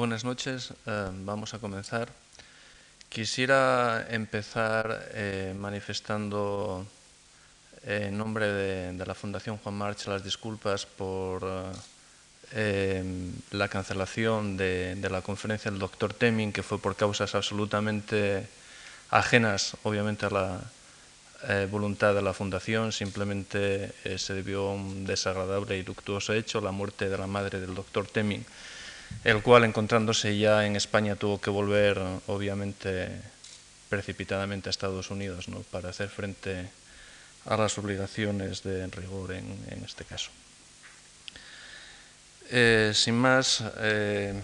Buenas noches, eh, vamos a comenzar. Quisiera empezar eh, manifestando eh, en nombre de, la Fundación Juan March las disculpas por la cancelación de, de, la conferencia del doctor Teming, que fue por causas absolutamente ajenas, obviamente, a la voluntad de la Fundación. Simplemente se debió a un desagradable y luctuoso hecho, la muerte de la madre del doctor Teming el cual encontrándose ya en España tuvo que volver, obviamente, precipitadamente a Estados Unidos ¿no? para hacer frente a las obligaciones de rigor en, este caso. Eh, sin más, eh,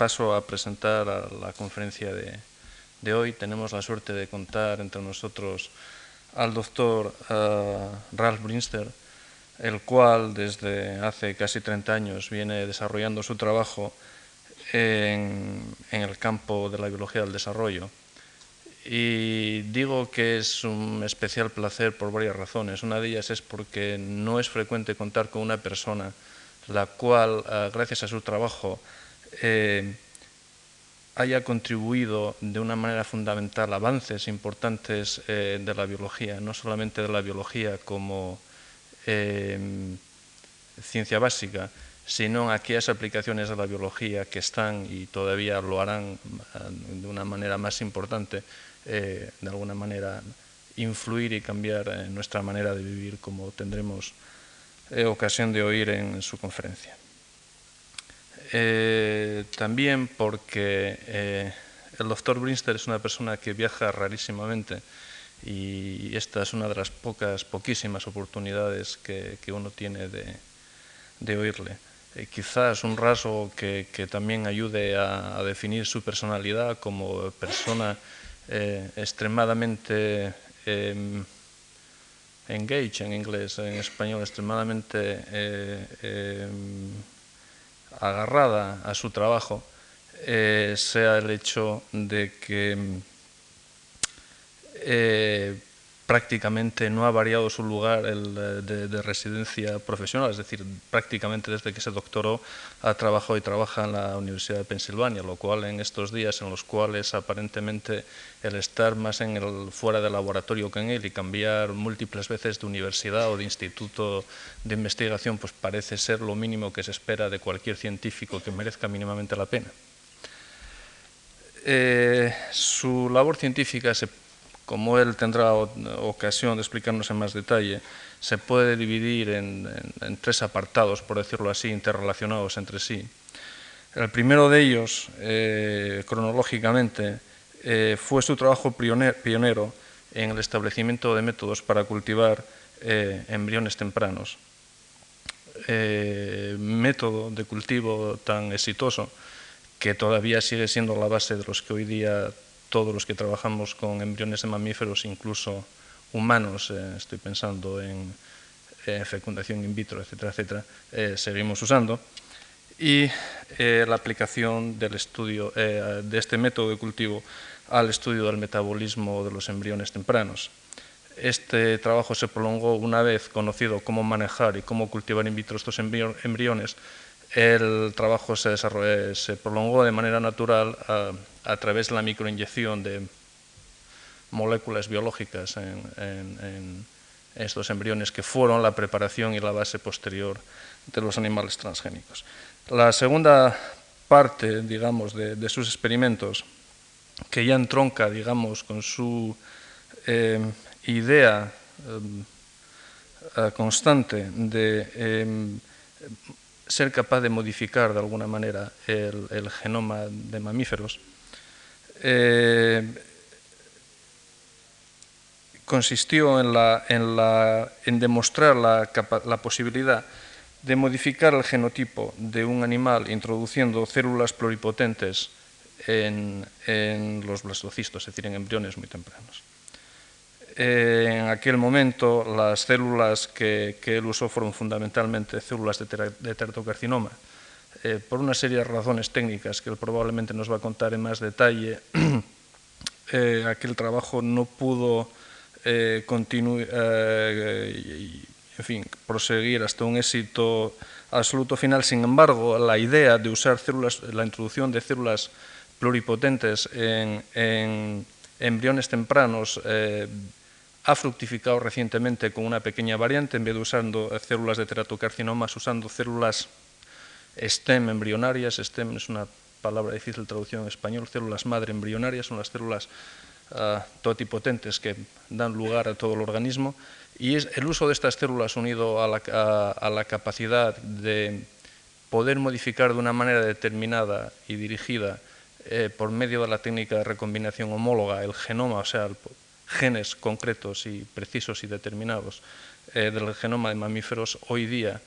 paso a presentar a la conferencia de, hoy. Tenemos la suerte de contar entre nosotros al doctor uh, Ralph Brinster, el cual desde hace casi 30 años viene desarrollando su trabajo en, el campo de la biología del desarrollo. Y digo que es un especial placer por varias razones. Una de ellas es porque no es frecuente contar con una persona la cual, eh, gracias a su trabajo, eh, haya contribuido de una manera fundamental avances importantes eh, de la biología, no solamente de la biología como Em, ciencia básica, sino aquellas aplicaciones de la biología que están y todavía lo harán ah, de una manera más importante, eh, de alguna manera influir y cambiar eh, nuestra manera de vivir, como tendremos eh, ocasión de oír en su conferencia. también porque el doctor Brinster es una persona que viaja rarísimamente, y esta es una de las pocas, poquísimas oportunidades que, uno tiene de, oírle. Eh, quizás un rasgo que, también ayude a, definir su personalidad como persona eh, extremadamente eh, engaged en inglés, en español, extremadamente eh, em, agarrada a su trabajo, sea el hecho de que eh, prácticamente no ha variado su lugar eh, de, residencia profesional, es decir, prácticamente desde que se doctoró ha trabajado y trabaja en la Universidad de Pensilvania, lo cual en estos días en los cuales aparentemente el estar más en el, fuera del laboratorio que en él y cambiar múltiples veces de universidad o de instituto de investigación, pues parece ser lo mínimo que se espera de cualquier científico que merezca mínimamente la pena. Eh, su labor científica se como él tendrá ocasión de explicarnos en más detalle, se puede dividir en, tres apartados, por decirlo así, interrelacionados entre sí. El primero de ellos, eh, cronológicamente, eh, fue su trabajo pionero en el establecimiento de métodos para cultivar eh, embriones tempranos. método de cultivo tan exitoso que todavía sigue siendo la base de los que hoy día todos los que trabajamos con embriones de mamíferos, incluso humanos, eh, estoy pensando en fecundación in vitro, etcétera, etcétera, eh, seguimos usando. Y eh, la aplicación del estudio, de este método de cultivo al estudio del metabolismo de los embriones tempranos. Este trabajo se prolongó una vez conocido cómo manejar y cómo cultivar in vitro estos embriones. El trabajo se, prolongó de manera natural a través de la microinyección de moléculas biológicas en, estos embriones que fueron la preparación y la base posterior de los animales transgénicos. La segunda parte, digamos, de, sus experimentos, que ya entronca, digamos, con su eh, idea eh, constante de eh, ser capaz de modificar de alguna manera el genoma de mamíferos, eh, consistió en, demostrar la, posibilidad de modificar el genotipo de un animal introduciendo células pluripotentes en, los blastocistos, es decir, en embriones muy tempranos. Eh, en aquel momento las células que, él usó fueron fundamentalmente células de, de teratocarcinoma, eh, por una serie de razones técnicas que él probablemente nos va a contar en más detalle, eh, aquel trabajo no pudo eh, continuar, en en fin, proseguir hasta un éxito absoluto final. Sin embargo, la idea de usar células, la introducción de células pluripotentes en, en embriones tempranos eh, ha fructificado recientemente con una pequeña variante, en vez de usando células de teratocarcinomas, usando células STEM embrionarias. STEM es una palabra difícil de traducción en español, células madre embrionarias, son las células uh, totipotentes que dan lugar a todo el organismo. Y es el uso de estas células unido a la, capacidad de poder modificar de una manera determinada y dirigida eh, por medio de la técnica de recombinación homóloga el genoma, o sea, genes concretos y precisos y determinados eh, del genoma de mamíferos, hoy día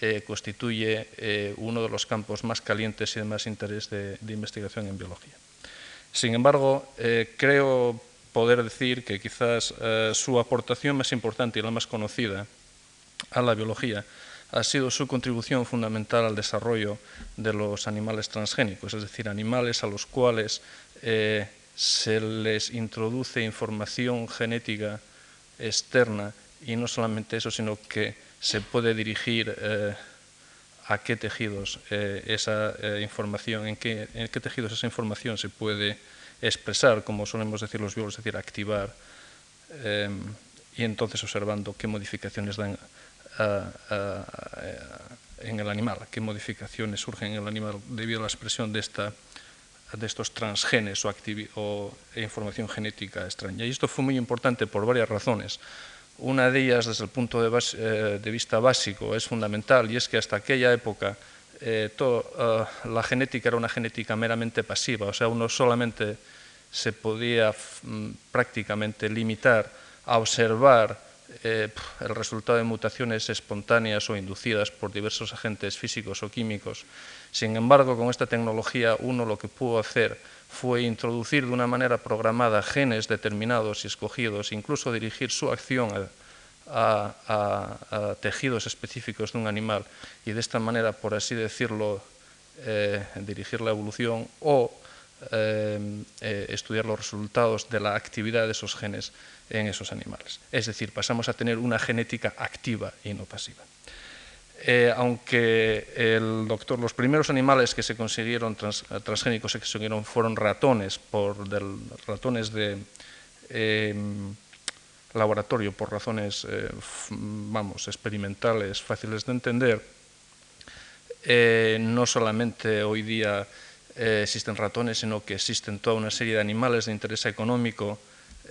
eh, constituye eh, uno de los campos más calientes y de más interés de, investigación en biología. Sin embargo, eh, creo poder decir que quizás su aportación más importante y la más conocida a la biología ha sido su contribución fundamental al desarrollo de los animales transgénicos, es decir, animales a los cuales se les introduce información genética externa y no solamente eso, sino que se puede dirigir eh, a qué tejidos eh, esa eh, información, en qué, en qué tejidos esa información se puede expresar, como solemos decir los biólogos, es decir, activar, eh, y entonces observando qué modificaciones dan en el animal, qué modificaciones surgen en el animal debido a la expresión de, esta, de estos transgenes o, información genética extraña. Y esto fue muy importante por varias razones. Una de ellas, desde el punto de, eh, vista básico, es fundamental y es que hasta aquella época eh, uh, la genética era una genética meramente pasiva, o sea, uno solamente se podía mm, prácticamente limitar a observar eh, el resultado de mutaciones espontáneas o inducidas por diversos agentes físicos o químicos. Sin embargo, con esta tecnología uno lo que pudo hacer fue introducir de una manera programada genes determinados y escogidos, incluso dirigir su acción a, tejidos específicos de un animal y de esta manera, por así decirlo, eh, dirigir la evolución o eh, estudiar los resultados de la actividad de esos genes en esos animales. Es decir, pasamos a tener una genética activa y no pasiva eh, aunque el doctor, los primeros animales que se consiguieron trans, transgénicos se consiguieron fueron ratones, por ratones de eh, laboratorio, por razones, eh, vamos, experimentales, fáciles de entender, eh, no solamente hoy día existen ratones, sino que existen toda una serie de animales de interés económico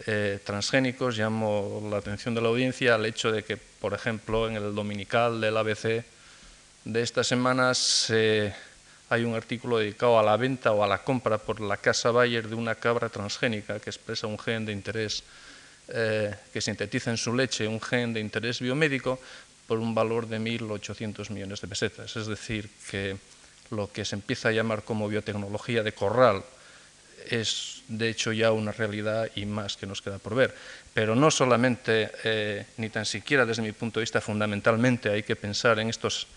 eh, transgénicos, llamo la atención de la audiencia al hecho de que, por ejemplo, en el dominical del ABC de estas semanas hay un artículo dedicado a la venta o a la compra por la casa Bayer de una cabra transgénica que expresa un gen de interés, eh, que sintetiza en su leche un gen de interés biomédico por un valor de 1.800 millones de pesetas. Es decir, que lo que se empieza a llamar como biotecnología de corral es de hecho ya una realidad y más que nos queda por ver. Pero no solamente, eh, ni tan siquiera desde mi punto de vista fundamentalmente, hay que pensar en estos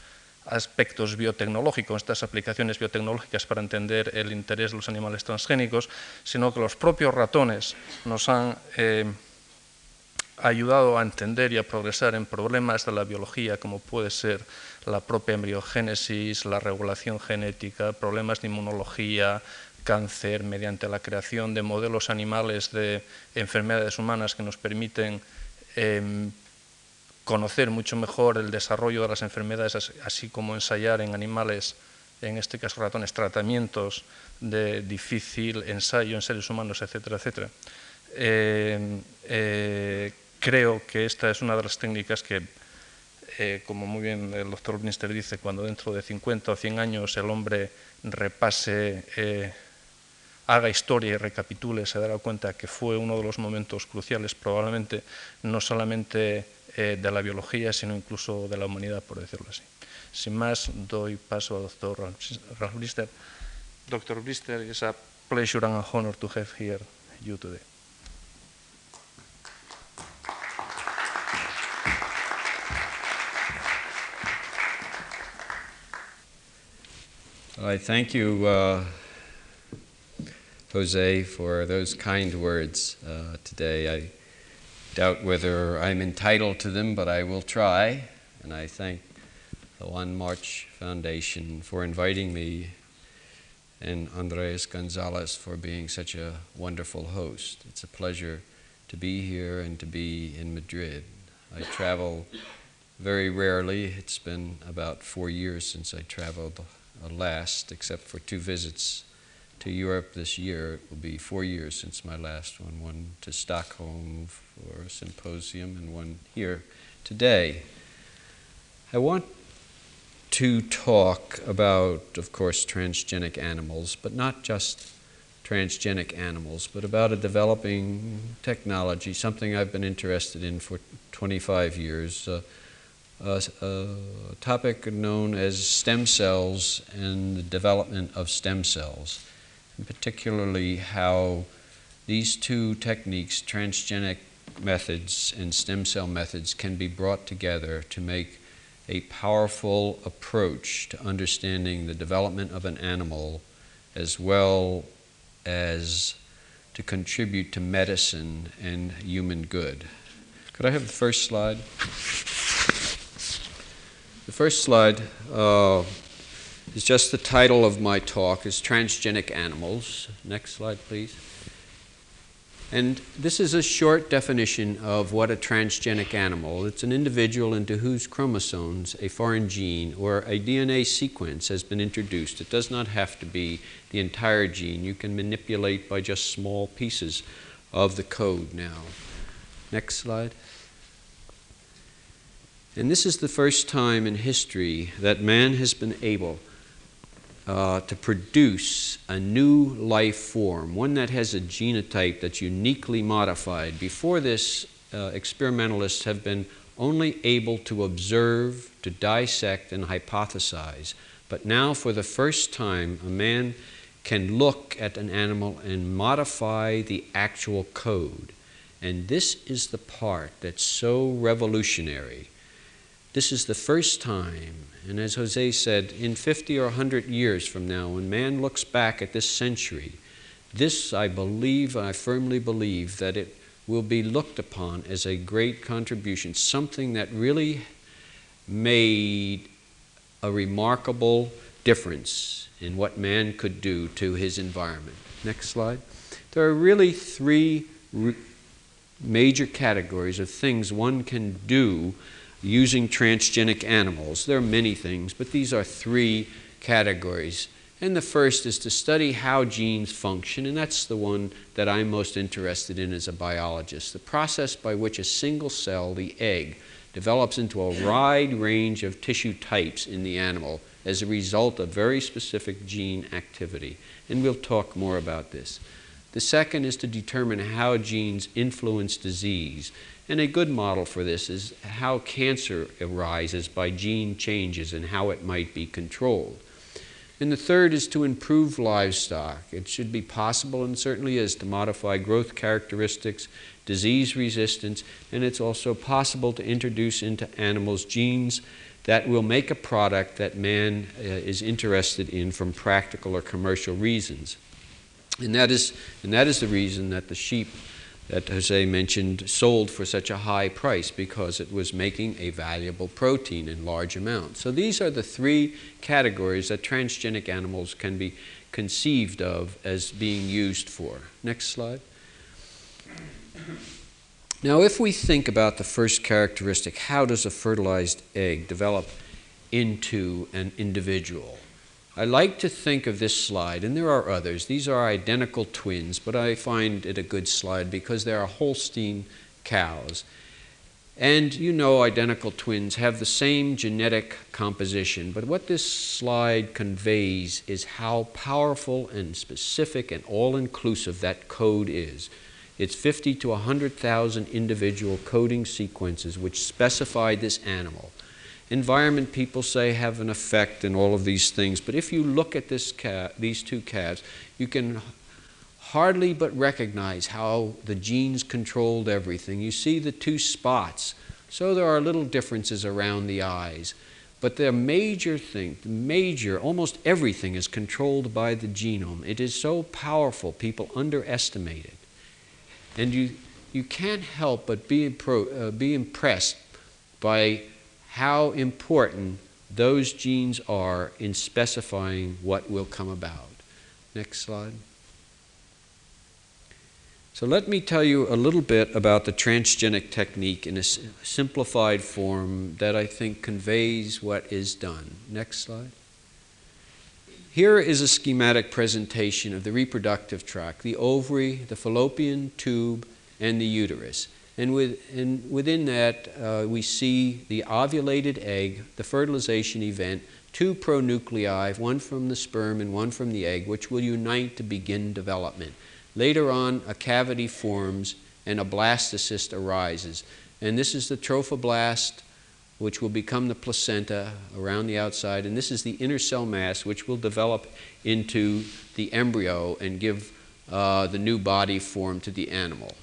aspectos biotecnológicos, estas aplicaciones biotecnológicas para entender el interés de los animales transgénicos, sino que los propios ratones nos han eh, ayudado a entender y a progresar en problemas de la biología, como puede ser la propia embriogénesis, la regulación genética, problemas de inmunología, cáncer, mediante la creación de modelos animales de enfermedades humanas que nos permiten eh, conocer mucho mejor el desarrollo de las enfermedades, así como ensayar en animales, en este caso ratones, tratamientos de difícil ensayo en seres humanos, etcétera, etcétera. Eh, eh, creo que esta es una de las técnicas que, eh, como muy bien el doctor Minister dice, cuando dentro de 50 o 100 años el hombre repase eh, haga historia y recapitule, se dará cuenta que fue uno de los momentos cruciales, probablemente no solamente eh, de la biología, sino incluso de la humanidad, por decirlo así. Sin más, doy paso al doctor Ralph Blister. Dr. Blister, it's a pleasure and an honor to have here you today. I thank you, uh, Jose, for those kind words uh, today. I doubt whether I'm entitled to them, but I will try. And I thank the Juan March Foundation for inviting me and Andres Gonzalez for being such a wonderful host. It's a pleasure to be here and to be in Madrid. I travel very rarely. It's been about four years since I traveled last, except for two visits to Europe this year. It will be four years since my last one one to Stockholm for a symposium, and one here today. I want to talk about, of course, transgenic animals, but not just transgenic animals, but about a developing technology, something I've been interested in for 25 years. Uh, a, a, topic known as stem cells and the development of stem cells, and particularly how these two techniques, transgenic methods and stem cell methods, can be brought together to make a powerful approach to understanding the development of an animal as well as to contribute to medicine and human good. Could I have the first slide? The first slide uh, is just the title of my talk is Transgenic Animals. Next slide, please. And this is a short definition of what a transgenic animal. It's an individual into whose chromosomes a foreign gene or a DNA sequence has been introduced. It does not have to be the entire gene. You can manipulate by just small pieces of the code now. Next slide. And this is the first time in history that man has been able uh, to produce a new life form, one that has a genotype that's uniquely modified. Before this, uh, experimentalists have been only able to observe, to dissect, and hypothesize. But now, for the first time, a man can look at an animal and modify the actual code. And this is the part that's so revolutionary this is the first time, and as Jose said, in 50 or 100 years from now, when man looks back at this century, this I believe, I firmly believe, that it will be looked upon as a great contribution, something that really made a remarkable difference in what man could do to his environment. Next slide. There are really three major categories of things one can do using transgenic animals. There are many things, but these are three categories. And the first is to study how genes function, and that's the one that I'm most interested in as a biologist. The process by which a single cell, the egg, develops into a wide range of tissue types in the animal as a result of very specific gene activity. And we'll talk more about this. The second is to determine how genes influence disease. And a good model for this is how cancer arises by gene changes and how it might be controlled. And the third is to improve livestock. It should be possible, and certainly is, to modify growth characteristics, disease resistance, and it's also possible to introduce into animals genes that will make a product that man uh, is interested in from practical or commercial reasons. And that, is, and that is the reason that the sheep that Jose mentioned sold for such a high price because it was making a valuable protein in large amounts. So these are the three categories that transgenic animals can be conceived of as being used for. Next slide. Now, if we think about the first characteristic, how does a fertilized egg develop into an individual? I like to think of this slide, and there are others. These are identical twins, but I find it a good slide because they are Holstein cows. And you know, identical twins have the same genetic composition, but what this slide conveys is how powerful and specific and all inclusive that code is. It's 50 to 100,000 individual coding sequences which specify this animal environment people say have an effect in all of these things. But if you look at this cat, these two calves, you can hardly but recognize how the genes controlled everything. You see the two spots. So there are little differences around the eyes. But the major thing, the major, almost everything is controlled by the genome. It is so powerful, people underestimate it. And you, you can't help but be, uh, be impressed by how important those genes are in specifying what will come about. Next slide. So let me tell you a little bit about the transgenic technique in a simplified form that I think conveys what is done. Next slide. Here is a schematic presentation of the reproductive tract, the ovary, the fallopian tube, and the uterus. And, with, and within that, uh, we see the ovulated egg, the fertilization event, two pronuclei, one from the sperm and one from the egg, which will unite to begin development. Later on, a cavity forms and a blastocyst arises. And this is the trophoblast, which will become the placenta around the outside. And this is the inner cell mass, which will develop into the embryo and give uh, the new body form to the animal.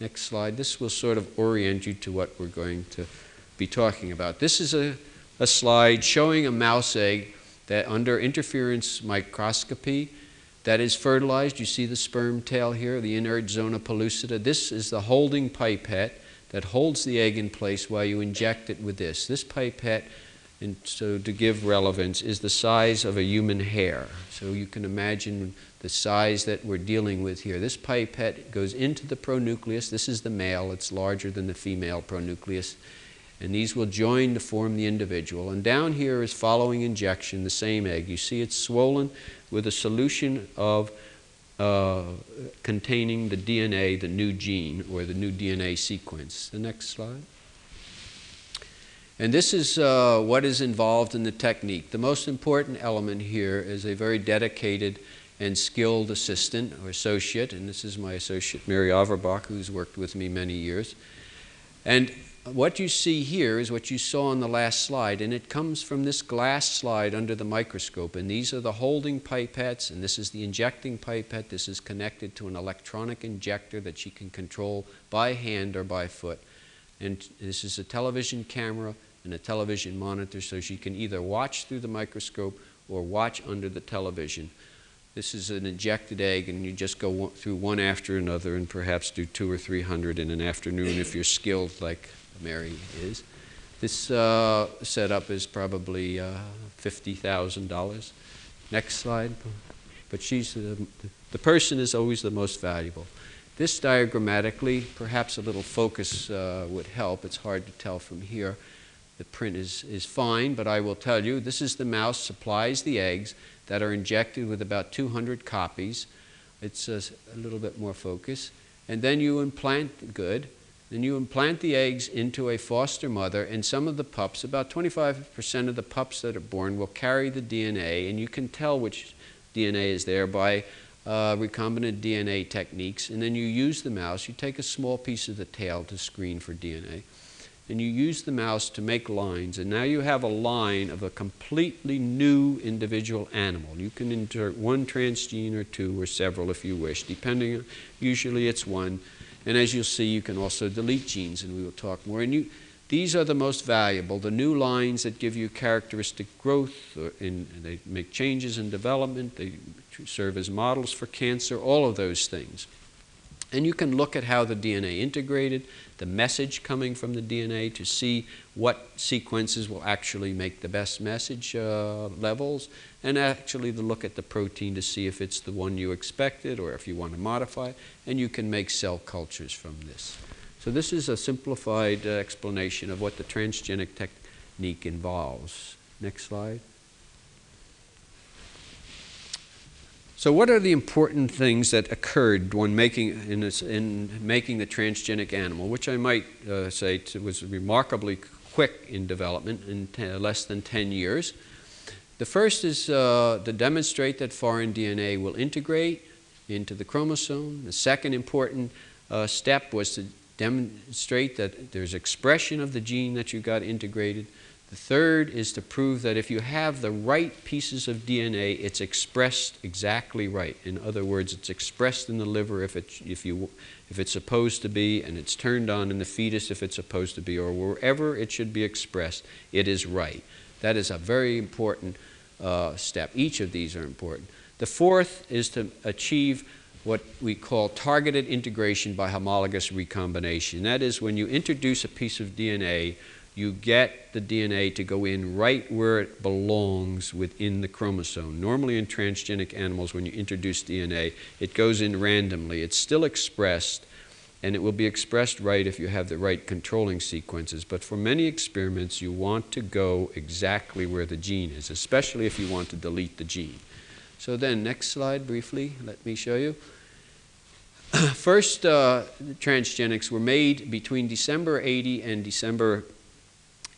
Next slide. This will sort of orient you to what we're going to be talking about. This is a, a slide showing a mouse egg that under interference microscopy that is fertilized. You see the sperm tail here, the inert zona pellucida. This is the holding pipette that holds the egg in place while you inject it with this. This pipette, and so to give relevance, is the size of a human hair. So you can imagine the size that we're dealing with here. This pipette goes into the pronucleus. This is the male, it's larger than the female pronucleus. And these will join to form the individual. And down here is following injection, the same egg. You see it's swollen with a solution of uh, containing the DNA, the new gene, or the new DNA sequence. The next slide. And this is uh, what is involved in the technique. The most important element here is a very dedicated and skilled assistant or associate, and this is my associate Mary Averbach, who's worked with me many years. And what you see here is what you saw on the last slide, and it comes from this glass slide under the microscope. And these are the holding pipettes, and this is the injecting pipette. This is connected to an electronic injector that she can control by hand or by foot. And this is a television camera and a television monitor, so she can either watch through the microscope or watch under the television. This is an injected egg, and you just go through one after another and perhaps do two or three hundred in an afternoon if you're skilled like Mary is. This uh, setup is probably uh, $50,000. Next slide. But she's the, the person is always the most valuable. This diagrammatically, perhaps a little focus uh, would help. It's hard to tell from here. The print is, is fine, but I will tell you this is the mouse supplies the eggs that are injected with about 200 copies. It's a, a little bit more focus. And then you implant, good, then you implant the eggs into a foster mother, and some of the pups, about 25% of the pups that are born, will carry the DNA, and you can tell which DNA is there by uh, recombinant DNA techniques. And then you use the mouse, you take a small piece of the tail to screen for DNA and you use the mouse to make lines, and now you have a line of a completely new individual animal. You can insert one transgene or two or several if you wish, depending usually it's one. And as you'll see, you can also delete genes, and we will talk more. And you, these are the most valuable, the new lines that give you characteristic growth, uh, in, they make changes in development, they serve as models for cancer, all of those things. And you can look at how the DNA integrated, the message coming from the DNA to see what sequences will actually make the best message uh, levels, and actually to look at the protein to see if it's the one you expected or if you want to modify and you can make cell cultures from this. So this is a simplified uh, explanation of what the transgenic technique involves. Next slide. So, what are the important things that occurred when making in, this, in making the transgenic animal, which I might uh, say was remarkably quick in development in less than 10 years? The first is uh, to demonstrate that foreign DNA will integrate into the chromosome. The second important uh, step was to demonstrate that there's expression of the gene that you got integrated. The third is to prove that if you have the right pieces of DNA, it's expressed exactly right. In other words, it's expressed in the liver if, it, if, you, if it's supposed to be, and it's turned on in the fetus if it's supposed to be, or wherever it should be expressed, it is right. That is a very important uh, step. Each of these are important. The fourth is to achieve what we call targeted integration by homologous recombination. That is, when you introduce a piece of DNA, you get the DNA to go in right where it belongs within the chromosome. Normally, in transgenic animals, when you introduce DNA, it goes in randomly. It's still expressed, and it will be expressed right if you have the right controlling sequences. But for many experiments, you want to go exactly where the gene is, especially if you want to delete the gene. So then, next slide briefly, let me show you. First uh, transgenics were made between December 80 and December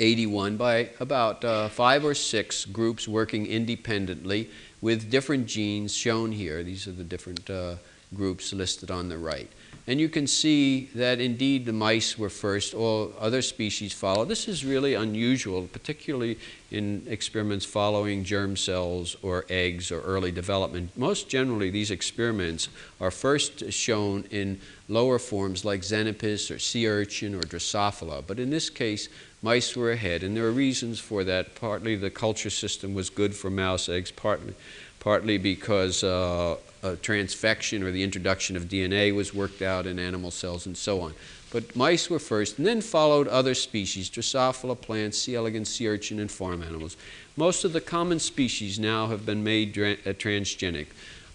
81 by about uh, five or six groups working independently with different genes shown here. These are the different uh, groups listed on the right. And you can see that indeed the mice were first, all other species followed. This is really unusual, particularly in experiments following germ cells or eggs or early development. Most generally, these experiments are first shown in lower forms like Xenopus or sea urchin or Drosophila. But in this case, mice were ahead, and there are reasons for that. Partly the culture system was good for mouse eggs, partly, partly because uh, transfection or the introduction of DNA was worked out in animal cells and so on. But mice were first, and then followed other species, Drosophila plants, C. elegans, sea urchin, and farm animals. Most of the common species now have been made uh, transgenic.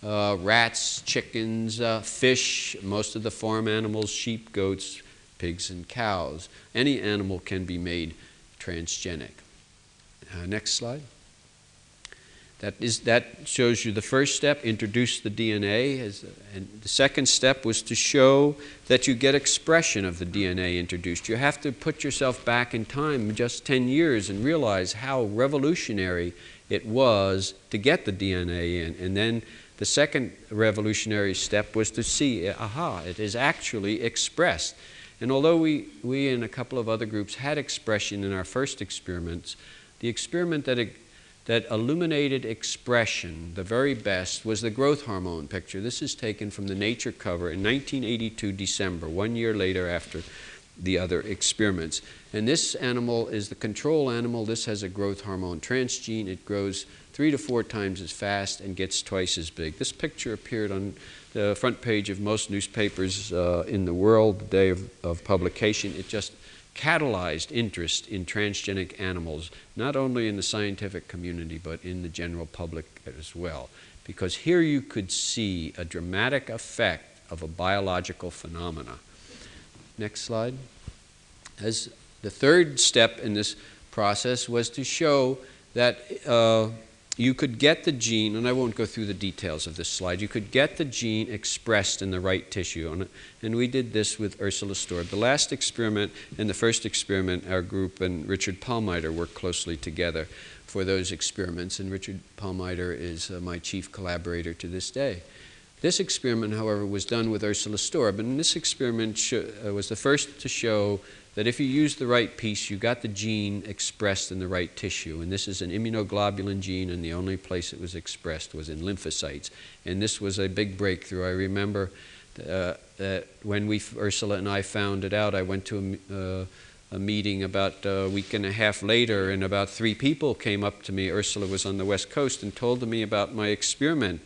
Uh, rats, chickens, uh, fish, most of the farm animals, sheep, goats, pigs, and cows. Any animal can be made transgenic. Uh, next slide. That, is, that shows you the first step, introduce the DNA. As, and the second step was to show that you get expression of the DNA introduced. You have to put yourself back in time just 10 years and realize how revolutionary it was to get the DNA in. And then the second revolutionary step was to see, aha, it is actually expressed. And although we, we and a couple of other groups had expression in our first experiments, the experiment that that illuminated expression, the very best, was the growth hormone picture. This is taken from the Nature cover in 1982, December, one year later after the other experiments. And this animal is the control animal. This has a growth hormone transgene. It grows three to four times as fast and gets twice as big. This picture appeared on the front page of most newspapers uh, in the world the day of, of publication. It just catalyzed interest in transgenic animals, not only in the scientific community, but in the general public as well. Because here you could see a dramatic effect of a biological phenomena. Next slide. As the third step in this process was to show that uh, you could get the gene, and I won't go through the details of this slide, you could get the gene expressed in the right tissue. And we did this with Ursula Storb. The last experiment and the first experiment, our group and Richard Palmiter worked closely together for those experiments, and Richard Palmiter is uh, my chief collaborator to this day. This experiment, however, was done with Ursula Storb, and this experiment uh, was the first to show that if you use the right piece, you got the gene expressed in the right tissue. And this is an immunoglobulin gene, and the only place it was expressed was in lymphocytes. And this was a big breakthrough. I remember uh, that when we, Ursula and I found it out, I went to a, uh, a meeting about a week and a half later, and about three people came up to me. Ursula was on the West Coast and told me about my experiment.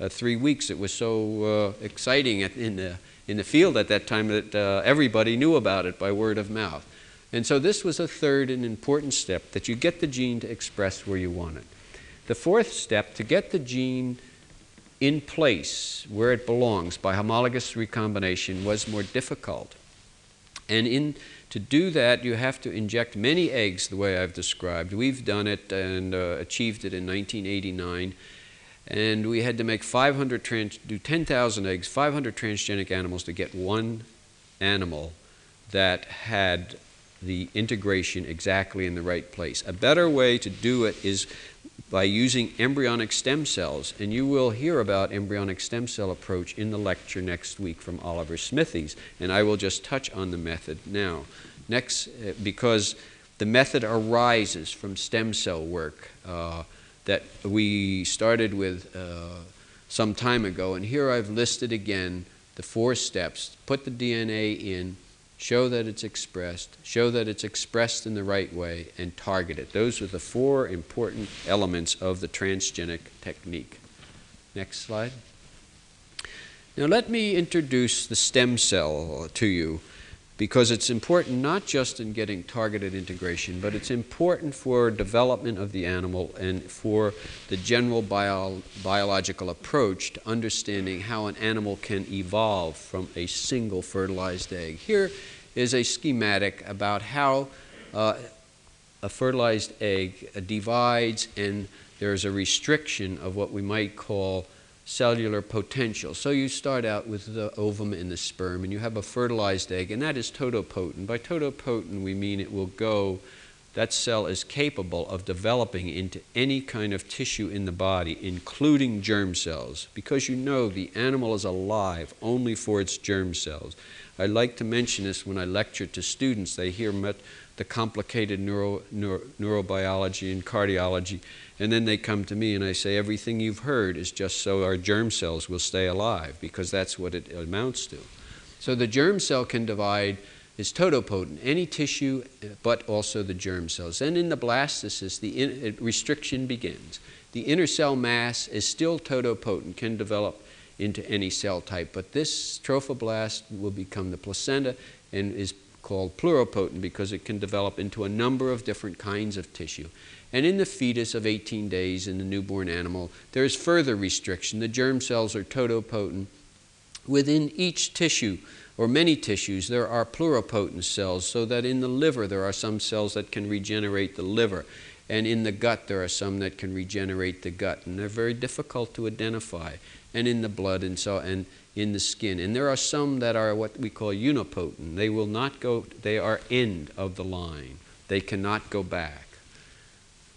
Uh, three weeks. It was so uh, exciting in the in the field at that time that uh, everybody knew about it by word of mouth. And so this was a third and important step that you get the gene to express where you want it. The fourth step, to get the gene in place where it belongs by homologous recombination, was more difficult. And in, to do that, you have to inject many eggs the way I've described. We've done it and uh, achieved it in 1989 and we had to make 500 trans, do 10,000 eggs, 500 transgenic animals to get one animal that had the integration exactly in the right place. A better way to do it is by using embryonic stem cells, and you will hear about embryonic stem cell approach in the lecture next week from Oliver Smithies, and I will just touch on the method now. Next, uh, because the method arises from stem cell work. Uh, that we started with uh, some time ago. And here I've listed again the four steps. Put the DNA in, show that it's expressed, show that it's expressed in the right way, and target it. Those are the four important elements of the transgenic technique. Next slide. Now, let me introduce the stem cell to you because it's important not just in getting targeted integration, but it's important for development of the animal and for the general bio- biological approach to understanding how an animal can evolve from a single fertilized egg. Here is a schematic about how uh, a fertilized egg divides and there's a restriction of what we might call cellular potential. So you start out with the ovum and the sperm, and you have a fertilized egg, and that is totipotent. By totipotent, we mean it will go, that cell is capable of developing into any kind of tissue in the body, including germ cells, because you know the animal is alive only for its germ cells. I like to mention this when I lecture to students. They hear the complicated neuro, neuro, neurobiology and cardiology and then they come to me and I say, everything you've heard is just so our germ cells will stay alive, because that's what it amounts to. So the germ cell can divide, is totipotent, any tissue, but also the germ cells. Then in the blastocyst, the in, restriction begins. The inner cell mass is still totipotent, can develop into any cell type, but this trophoblast will become the placenta and is called pluripotent because it can develop into a number of different kinds of tissue. And in the fetus of 18 days in the newborn animal, there is further restriction. The germ cells are totipotent. Within each tissue, or many tissues, there are pluripotent cells, so that in the liver there are some cells that can regenerate the liver. And in the gut, there are some that can regenerate the gut, and they're very difficult to identify. And in the blood, and so and in the skin. And there are some that are what we call unipotent. They will not go, they are end of the line. They cannot go back.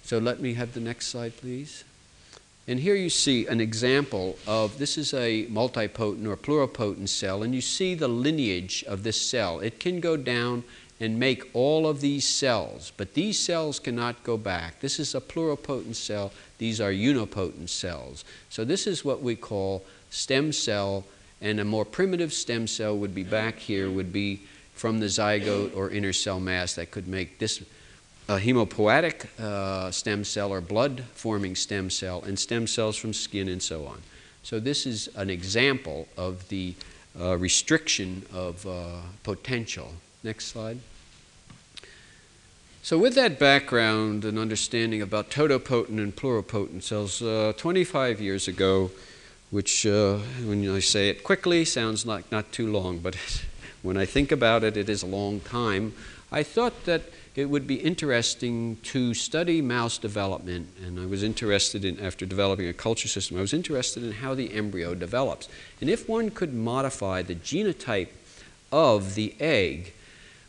So let me have the next slide, please. And here you see an example of this is a multipotent or pluripotent cell, and you see the lineage of this cell. It can go down and make all of these cells, but these cells cannot go back. This is a pluripotent cell, these are unipotent cells. So this is what we call stem cell, and a more primitive stem cell would be back here, would be from the zygote or inner cell mass that could make this a hemopoietic uh, stem cell or blood forming stem cell, and stem cells from skin and so on. So, this is an example of the uh, restriction of uh, potential. Next slide. So, with that background and understanding about totipotent and pluripotent cells, uh, 25 years ago, which, uh, when I say it quickly, sounds like not too long, but when I think about it, it is a long time. I thought that it would be interesting to study mouse development, and I was interested in, after developing a culture system, I was interested in how the embryo develops. And if one could modify the genotype of the egg,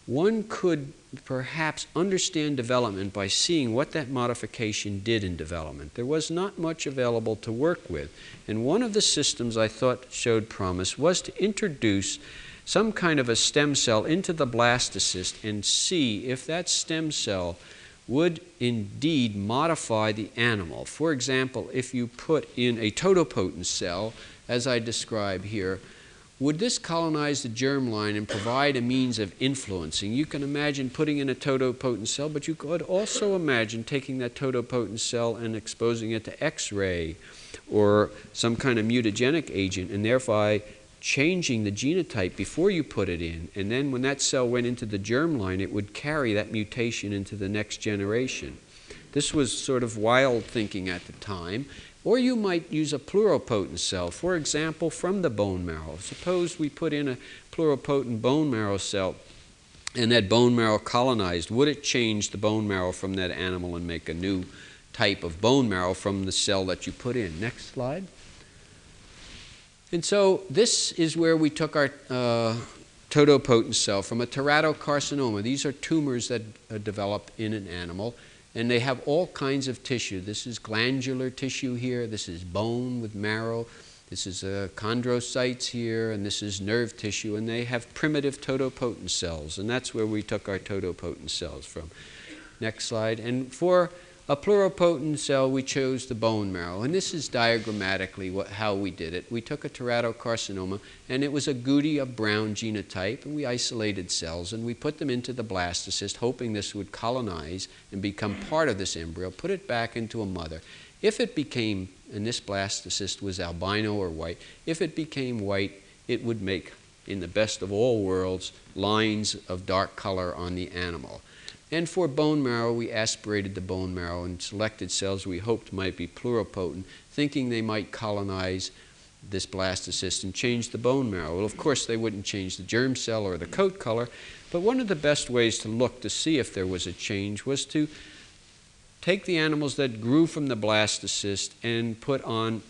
one could perhaps understand development by seeing what that modification did in development. There was not much available to work with. And one of the systems I thought showed promise was to introduce some kind of a stem cell into the blastocyst and see if that stem cell would indeed modify the animal. For example, if you put in a totipotent cell, as I describe here, would this colonize the germline and provide a means of influencing? You can imagine putting in a totipotent cell, but you could also imagine taking that totipotent cell and exposing it to X ray or some kind of mutagenic agent and thereby changing the genotype before you put it in. And then when that cell went into the germline, it would carry that mutation into the next generation. This was sort of wild thinking at the time. Or you might use a pluripotent cell, for example, from the bone marrow. Suppose we put in a pluripotent bone marrow cell and that bone marrow colonized. Would it change the bone marrow from that animal and make a new type of bone marrow from the cell that you put in? Next slide. And so this is where we took our uh, totipotent cell from a teratocarcinoma. These are tumors that uh, develop in an animal, and they have all kinds of tissue. This is glandular tissue here, this is bone with marrow, this is uh, chondrocytes here, and this is nerve tissue, and they have primitive totipotent cells, and that's where we took our totipotent cells from. Next slide. And for a pluripotent cell, we chose the bone marrow. And this is diagrammatically what, how we did it. We took a teratocarcinoma, and it was a Goody of brown genotype, and we isolated cells, and we put them into the blastocyst, hoping this would colonize and become part of this embryo, put it back into a mother. If it became and this blastocyst was albino or white. If it became white, it would make, in the best of all worlds, lines of dark color on the animal. And for bone marrow, we aspirated the bone marrow and selected cells we hoped might be pluripotent, thinking they might colonize this blastocyst and change the bone marrow. Well, of course, they wouldn't change the germ cell or the coat color, but one of the best ways to look to see if there was a change was to take the animals that grew from the blastocyst and put on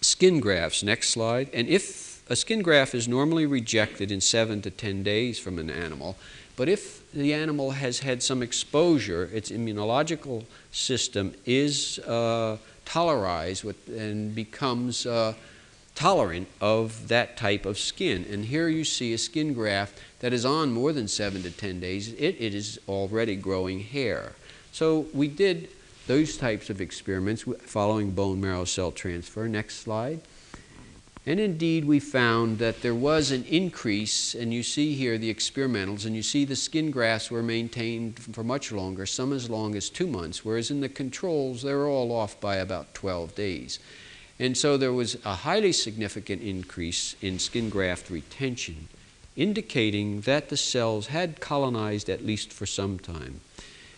skin grafts. Next slide. And if a skin graft is normally rejected in seven to ten days from an animal, but if the animal has had some exposure, its immunological system is uh, tolerized with, and becomes uh, tolerant of that type of skin. And here you see a skin graft that is on more than seven to ten days. It, it is already growing hair. So we did those types of experiments following bone marrow cell transfer. Next slide. And indeed, we found that there was an increase, and you see here the experimentals, and you see the skin grafts were maintained for much longer, some as long as two months, whereas in the controls, they were all off by about 12 days. And so there was a highly significant increase in skin graft retention, indicating that the cells had colonized at least for some time.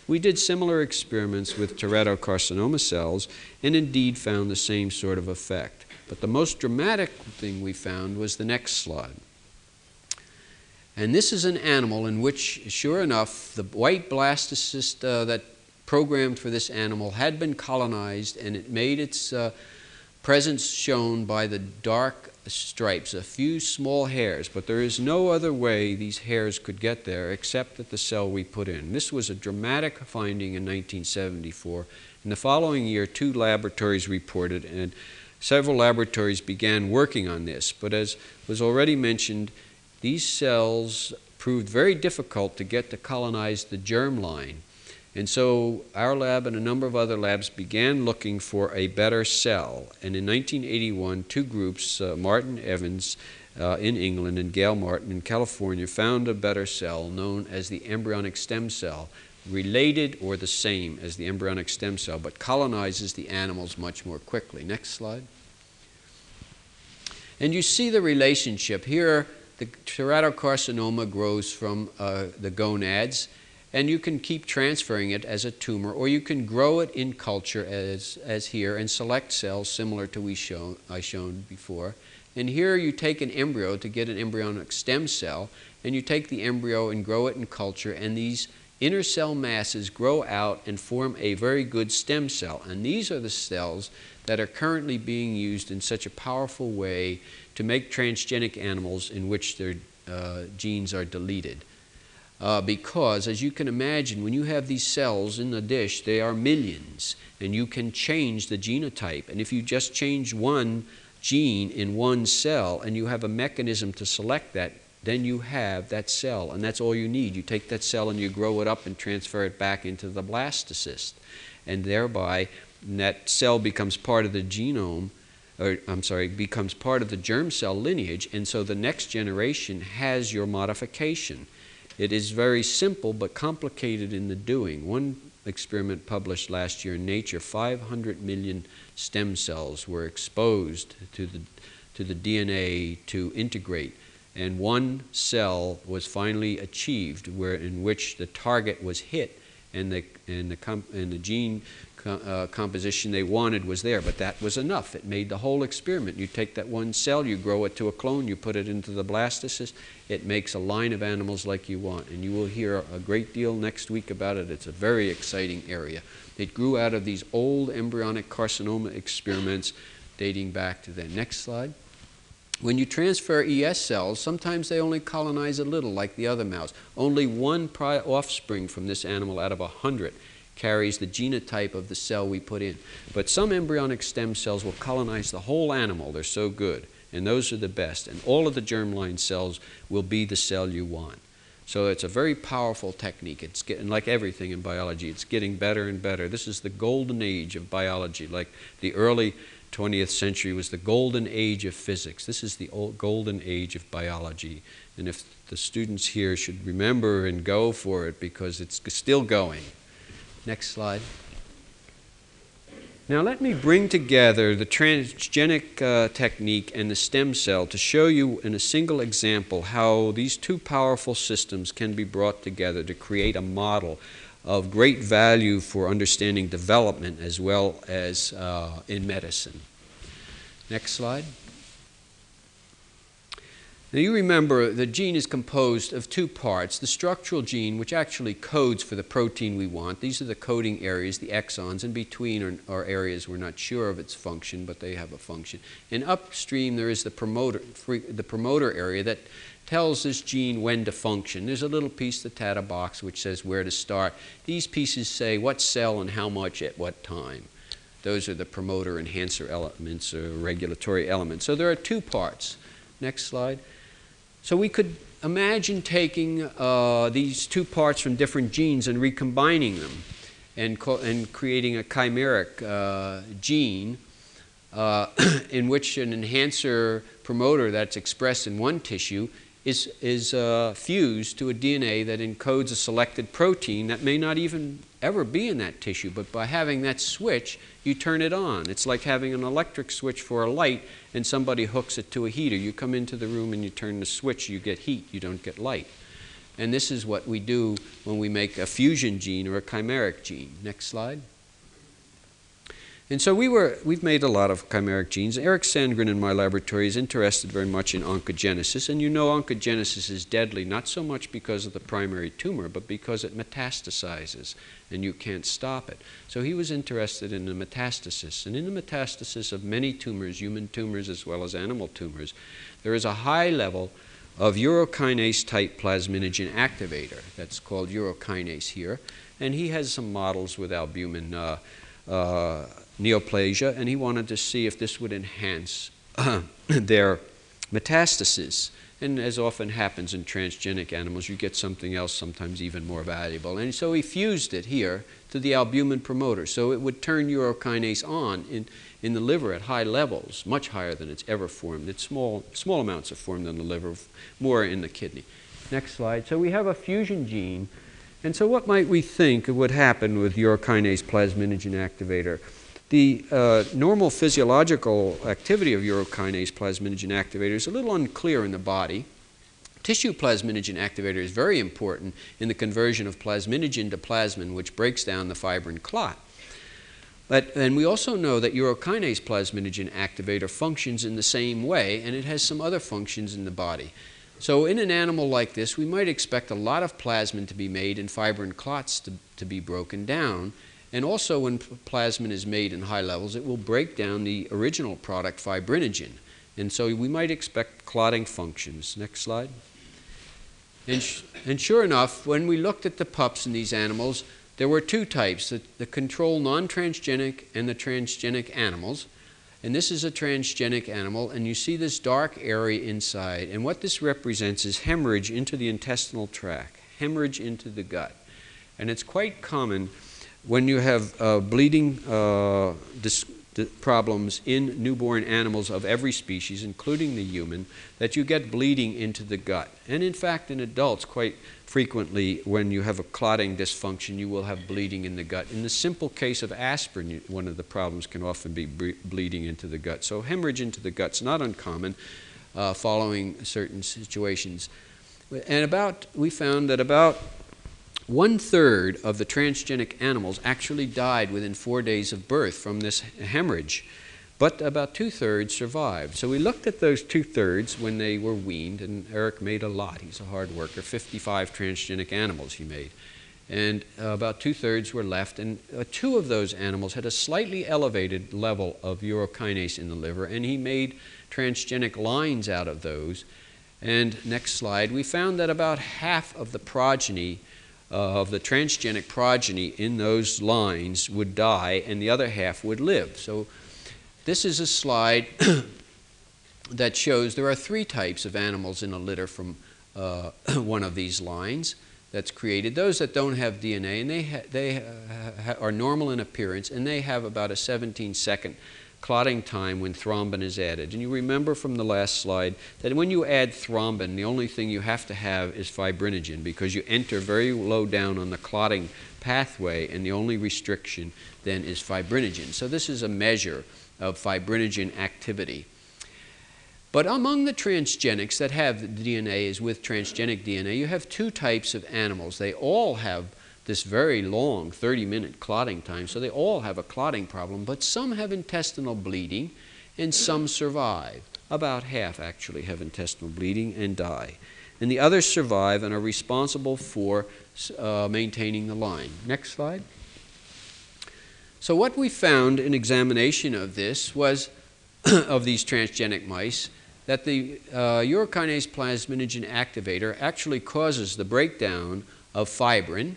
We did similar experiments with teratocarcinoma cells and indeed found the same sort of effect. But the most dramatic thing we found was the next slide. And this is an animal in which, sure enough, the white blastocyst uh, that programmed for this animal had been colonized and it made its uh, presence shown by the dark stripes, a few small hairs, but there is no other way these hairs could get there except at the cell we put in. This was a dramatic finding in 1974. In the following year, two laboratories reported, and Several laboratories began working on this, but as was already mentioned, these cells proved very difficult to get to colonize the germ line. And so our lab and a number of other labs began looking for a better cell. And in 1981, two groups, uh, Martin Evans uh, in England and Gail Martin in California, found a better cell known as the embryonic stem cell related or the same as the embryonic stem cell, but colonizes the animals much more quickly. Next slide. And you see the relationship. Here, the teratocarcinoma grows from uh, the gonads, and you can keep transferring it as a tumor, or you can grow it in culture as, as here and select cells similar to we shown, I shown before. And here you take an embryo to get an embryonic stem cell, and you take the embryo and grow it in culture, and these inner cell masses grow out and form a very good stem cell. And these are the cells that are currently being used in such a powerful way to make transgenic animals in which their uh, genes are deleted. Uh, because, as you can imagine, when you have these cells in the dish, they are millions, and you can change the genotype. And if you just change one gene in one cell and you have a mechanism to select that then you have that cell, and that's all you need. You take that cell and you grow it up and transfer it back into the blastocyst, and thereby that cell becomes part of the genome, or I'm sorry, becomes part of the germ cell lineage, and so the next generation has your modification. It is very simple but complicated in the doing. One experiment published last year in Nature, 500 million stem cells were exposed to the, to the DNA to integrate and one cell was finally achieved where in which the target was hit and the, and the, com, and the gene uh, composition they wanted was there, but that was enough. It made the whole experiment. You take that one cell, you grow it to a clone, you put it into the blastocyst, it makes a line of animals like you want. And you will hear a great deal next week about it. It's a very exciting area. It grew out of these old embryonic carcinoma experiments dating back to then. Next slide. When you transfer ES cells, sometimes they only colonize a little, like the other mouse. Only one offspring from this animal out of a hundred carries the genotype of the cell we put in. But some embryonic stem cells will colonize the whole animal. They're so good. And those are the best. And all of the germline cells will be the cell you want. So it's a very powerful technique. It's getting, like everything in biology, it's getting better and better. This is the golden age of biology, like the early 20th century was the golden age of physics. This is the golden age of biology. And if the students here should remember and go for it because it's still going. Next slide. Now, let me bring together the transgenic uh, technique and the stem cell to show you in a single example how these two powerful systems can be brought together to create a model of great value for understanding development as well as uh, in medicine. Next slide. Now you remember the gene is composed of two parts. The structural gene, which actually codes for the protein we want. These are the coding areas, the exons. In between are, are areas we're not sure of its function, but they have a function. And upstream there is the promoter, the promoter area that tells this gene when to function. There's a little piece, the TATA box, which says where to start. These pieces say what cell and how much at what time. Those are the promoter enhancer elements or regulatory elements. So there are two parts. Next slide. So we could imagine taking uh, these two parts from different genes and recombining them and, and creating a chimeric uh, gene uh, in which an enhancer promoter that's expressed in one tissue is, is uh, fused to a DNA that encodes a selected protein that may not even ever be in that tissue, but by having that switch, you turn it on. It's like having an electric switch for a light and somebody hooks it to a heater. You come into the room and you turn the switch, you get heat, you don't get light. And this is what we do when we make a fusion gene or a chimeric gene. Next slide. And so we were, we've made a lot of chimeric genes. Eric Sandgren in my laboratory is interested very much in oncogenesis. And you know oncogenesis is deadly, not so much because of the primary tumor, but because it metastasizes and you can't stop it. So he was interested in the metastasis. And in the metastasis of many tumors, human tumors as well as animal tumors, there is a high level of urokinase type plasminogen activator. That's called urokinase here. And he has some models with albumin. Uh, uh, neoplasia, and he wanted to see if this would enhance their metastasis. And as often happens in transgenic animals, you get something else, sometimes even more valuable. And so he fused it here to the albumin promoter. So it would turn urokinase on in, in the liver at high levels, much higher than it's ever formed. It's small, small amounts are formed in the liver, more in the kidney. Next slide. So we have a fusion gene. And so what might we think would happen with urokinase plasminogen activator? The uh, normal physiological activity of urokinase plasminogen activator is a little unclear in the body. Tissue plasminogen activator is very important in the conversion of plasminogen to plasmin, which breaks down the fibrin clot. But, and we also know that urokinase plasminogen activator functions in the same way, and it has some other functions in the body. So in an animal like this, we might expect a lot of plasmin to be made and fibrin clots to, to be broken down. And also, when plasmin is made in high levels, it will break down the original product, fibrinogen. And so we might expect clotting functions. Next slide. And, and sure enough, when we looked at the pups in these animals, there were two types the, the control non transgenic and the transgenic animals. And this is a transgenic animal, and you see this dark area inside. And what this represents is hemorrhage into the intestinal tract, hemorrhage into the gut. And it's quite common when you have uh, bleeding uh, problems in newborn animals of every species, including the human, that you get bleeding into the gut. And in fact, in adults, quite frequently, when you have a clotting dysfunction, you will have bleeding in the gut. In the simple case of aspirin, one of the problems can often be bleeding into the gut. So, hemorrhage into the gut is not uncommon uh, following certain situations. And about, we found that about one third of the transgenic animals actually died within four days of birth from this hemorrhage, but about two thirds survived. So we looked at those two thirds when they were weaned, and Eric made a lot. He's a hard worker. 55 transgenic animals he made. And about two thirds were left, and uh, two of those animals had a slightly elevated level of urokinase in the liver, and he made transgenic lines out of those. And next slide, we found that about half of the progeny of the transgenic progeny in those lines would die and the other half would live. So this is a slide that shows there are three types of animals in a litter from uh, one of these lines that's created. Those that don't have DNA and they, they are normal in appearance and they have about a 17 second clotting time when thrombin is added. And you remember from the last slide that when you add thrombin, the only thing you have to have is fibrinogen because you enter very low down on the clotting pathway, and the only restriction then is fibrinogen. So this is a measure of fibrinogen activity. But among the transgenics that have DNA is with transgenic DNA, you have two types of animals. They all have this very long 30 minute clotting time, so they all have a clotting problem, but some have intestinal bleeding and some survive. About half actually have intestinal bleeding and die. And the others survive and are responsible for uh, maintaining the line. Next slide. So, what we found in examination of this was of these transgenic mice that the uh, urokinase plasminogen activator actually causes the breakdown of fibrin.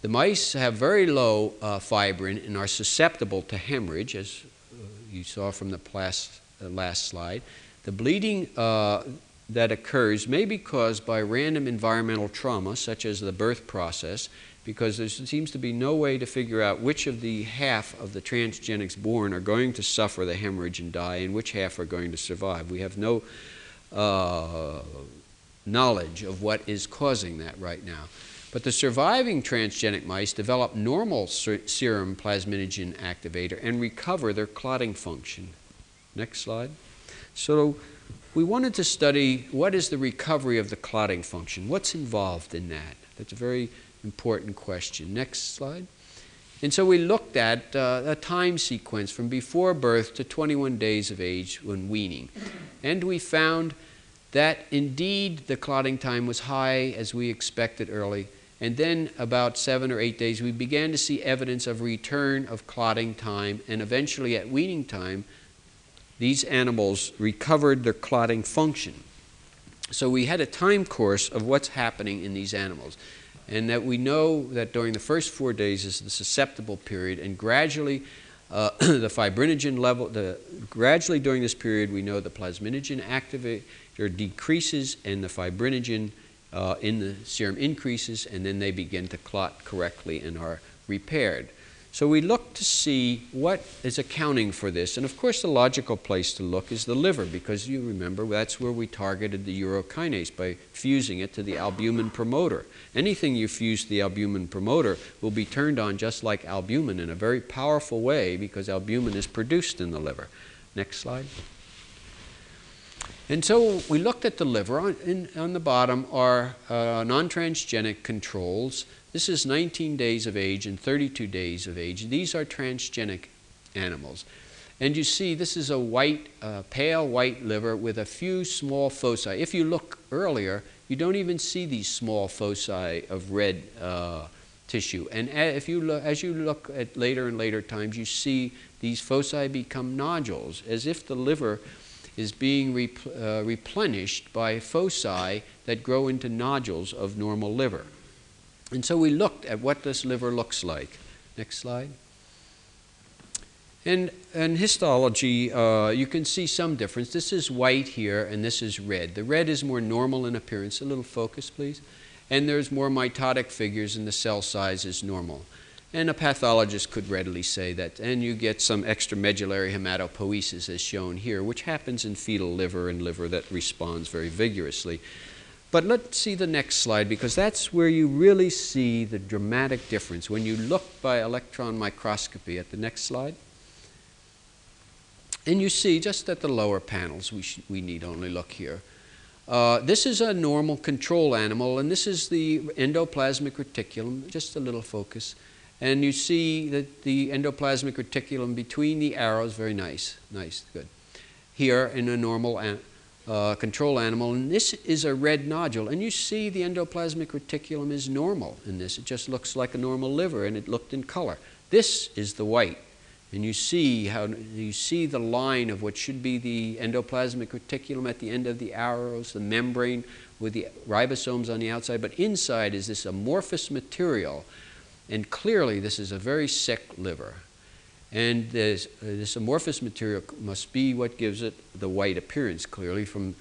The mice have very low uh, fibrin and are susceptible to hemorrhage, as uh, you saw from the plas- uh, last slide. The bleeding uh, that occurs may be caused by random environmental trauma, such as the birth process, because there seems to be no way to figure out which of the half of the transgenics born are going to suffer the hemorrhage and die and which half are going to survive. We have no uh, knowledge of what is causing that right now. But the surviving transgenic mice develop normal serum plasminogen activator and recover their clotting function. Next slide. So we wanted to study what is the recovery of the clotting function. What's involved in that? That's a very important question. Next slide. And so we looked at uh, a time sequence from before birth to 21 days of age when weaning. And we found that indeed the clotting time was high as we expected early. And then, about seven or eight days, we began to see evidence of return of clotting time. And eventually, at weaning time, these animals recovered their clotting function. So, we had a time course of what's happening in these animals and that we know that during the first four days is the susceptible period, and gradually uh, the fibrinogen level, the, gradually during this period, we know the plasminogen activator decreases and the fibrinogen uh, in the serum increases, and then they begin to clot correctly and are repaired. So we look to see what is accounting for this. And of course, the logical place to look is the liver, because you remember that's where we targeted the urokinase by fusing it to the albumin promoter. Anything you fuse to the albumin promoter will be turned on just like albumin in a very powerful way because albumin is produced in the liver. Next slide. And so we looked at the liver. On, in, on the bottom are uh, non transgenic controls this is 19 days of age and 32 days of age. These are transgenic animals. And you see, this is a white, uh, pale white liver with a few small foci. If you look earlier, you don't even see these small foci of red uh, tissue. And if you look, as you look at later and later times, you see these foci become nodules, as if the liver is being uh, replenished by foci that grow into nodules of normal liver. And so we looked at what this liver looks like. Next slide. And in histology, uh, you can see some difference. This is white here, and this is red. The red is more normal in appearance. A little focus, please. And there's more mitotic figures, and the cell size is normal. And a pathologist could readily say that. And you get some extramedullary hematopoiesis, as shown here, which happens in fetal liver and liver that responds very vigorously. But let's see the next slide because that's where you really see the dramatic difference when you look by electron microscopy at the next slide. And you see just at the lower panels, we, we need only look here. Uh, this is a normal control animal, and this is the endoplasmic reticulum, just a little focus. And you see that the endoplasmic reticulum between the arrows, very nice, nice, good. Here in a normal animal uh, control animal, and this is a red nodule. And you see the endoplasmic reticulum is normal in this. It just looks like a normal liver, and it looked in color. This is the white, and you see how you see the line of what should be the endoplasmic reticulum at the end of the arrows, the membrane with the ribosomes on the outside, but inside is this amorphous material, and clearly this is a very sick liver. And this, uh, this amorphous material must be what gives it the white appearance, clearly. From,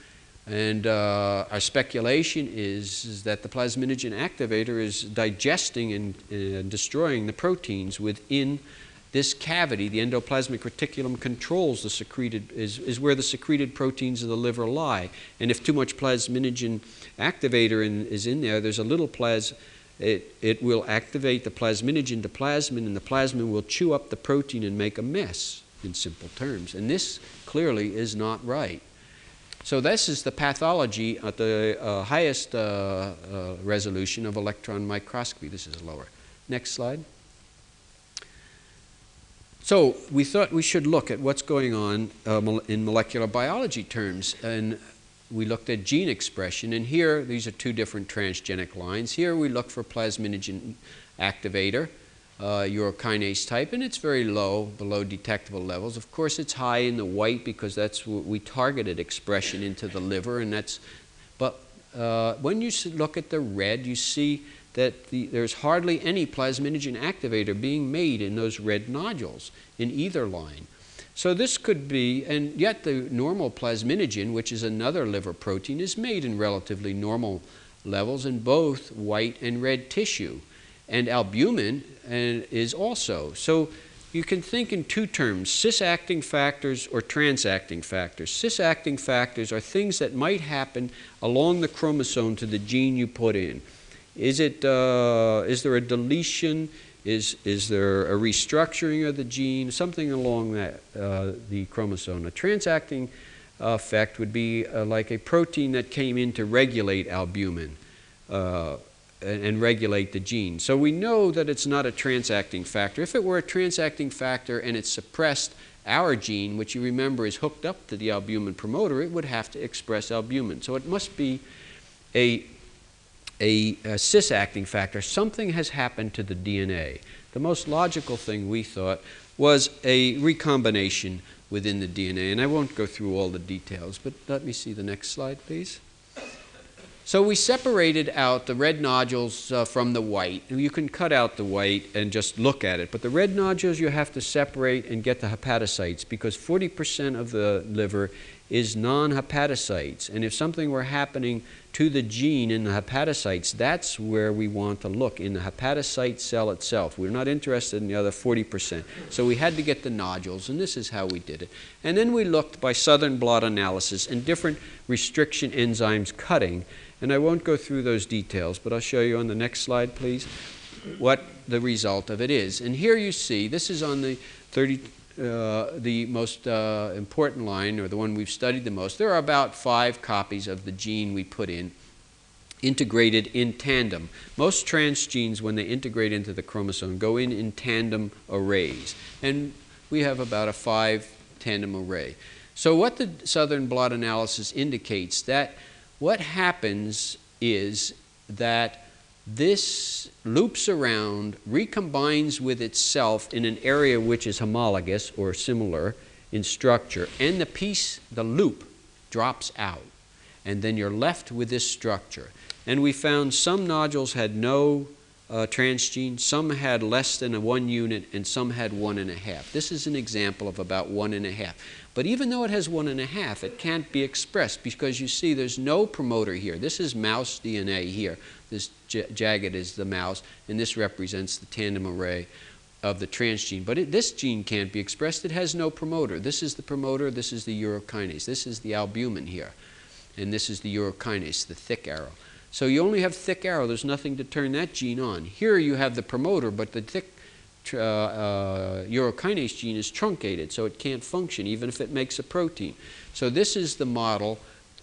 and uh, our speculation is, is, that the plasminogen activator is digesting and, destroying the proteins within this cavity. The endoplasmic reticulum controls the secreted, is, is where the secreted proteins of the liver lie. And if too much plasminogen activator in, is in there, there's a little plas, it, it will activate the plasminogen to plasmin, and the plasmin will chew up the protein and make a mess, in simple terms. And this clearly is not right. So, this is the pathology at the uh, highest uh, uh, resolution of electron microscopy. This is lower. Next slide. So, we thought we should look at what's going on uh, in molecular biology terms. And we looked at gene expression, and here these are two different transgenic lines. Here we look for plasminogen activator, uh, urokinase type, and it's very low, below detectable levels. Of course, it's high in the white because that's what we targeted expression into the liver, and that's. But uh, when you look at the red, you see that the, there's hardly any plasminogen activator being made in those red nodules in either line. So this could be, and yet the normal plasminogen, which is another liver protein, is made in relatively normal levels in both white and red tissue. And albumin uh, is also. So you can think in two terms cis-acting factors or trans-acting factors. Cis-acting factors are things that might happen along the chromosome to the gene you put in. Is, it, uh, is there a deletion? Is, is there a restructuring of the gene, something along that, uh, the chromosome? A transacting effect would be uh, like a protein that came in to regulate albumin uh, and, and, regulate the gene. So we know that it's not a transacting factor. If it were a transacting factor and it suppressed our gene, which you remember is hooked up to the albumin promoter, it would have to express albumin. So it must be a a, a cis-acting factor, something has happened to the DNA. The most logical thing we thought was a recombination within the DNA. And I won't go through all the details, but let me see the next slide, please. So we separated out the red nodules uh, from the white. You can cut out the white and just look at it, but the red nodules you have to separate and get the hepatocytes because 40% of the liver is non hepatocytes. And if something were happening to the gene in the hepatocytes, that's where we want to look, in the hepatocyte cell itself. We're not interested in the other 40%. So we had to get the nodules, and this is how we did it. And then we looked by southern blot analysis and different restriction enzymes cutting. And I won't go through those details, but I'll show you on the next slide, please, what the result of it is. And here you see, this is on the 30, uh, the most uh, important line, or the one we've studied the most, there are about five copies of the gene we put in integrated in tandem. Most transgenes, when they integrate into the chromosome, go in in tandem arrays. And we have about a five tandem array. So, what the southern blot analysis indicates that what happens is that this loops around, recombines with itself in an area which is homologous or similar in structure, and the piece, the loop, drops out. And then you're left with this structure. And we found some nodules had no uh, transgene, some had less than a one unit, and some had one and a half. This is an example of about one and a half. But even though it has one and a half, it can't be expressed because you see there's no promoter here. This is mouse DNA here. This jagged is the mouse, and this represents the tandem array of the transgene. But it, this gene can't be expressed. It has no promoter. This is the promoter, this is the urokinase. This is the albumin here. And this is the urokinase, the thick arrow. So you only have thick arrow. There's nothing to turn that gene on. Here you have the promoter, but the thick uh, uh, urokinase gene is truncated, so it can't function even if it makes a protein. So this is the model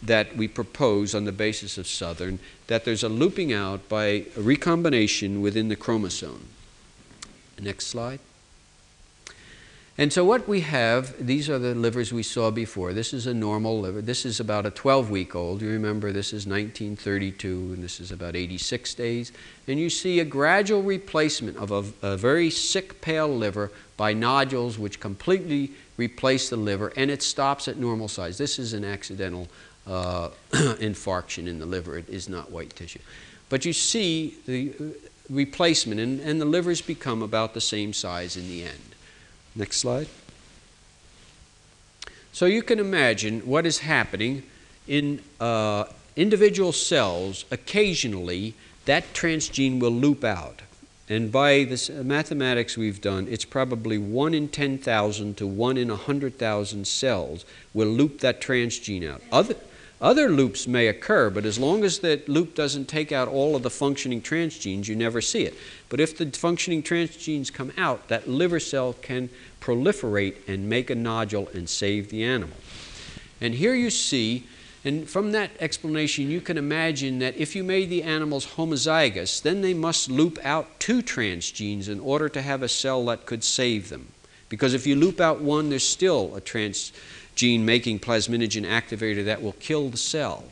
that we propose on the basis of Southern, that there's a looping out by recombination within the chromosome. Next slide. And so what we have, these are the livers we saw before. This is a normal liver. This is about a 12-week old. You remember this is 1932, and this is about 86 days. And you see a gradual replacement of a, a very sick, pale liver by nodules which completely replace the liver, and it stops at normal size. This is an accidental uh, infarction in the liver. It is not white tissue. But you see the uh, replacement, and, and the livers become about the same size in the end. Next slide. So you can imagine what is happening in uh, individual cells. Occasionally, that transgene will loop out. And by the mathematics we've done, it's probably 1 in 10,000 to 1 in 100,000 cells will loop that transgene out. Other, Other loops may occur, but as long as that loop doesn't take out all of the functioning transgenes, you never see it. But if the functioning transgenes come out, that liver cell can proliferate and make a nodule and save the animal. And here you see, and from that explanation, you can imagine that if you made the animals homozygous, then they must loop out two transgenes in order to have a cell that could save them. Because if you loop out one, there's still a transgene making plasminogen activator that will kill the cell.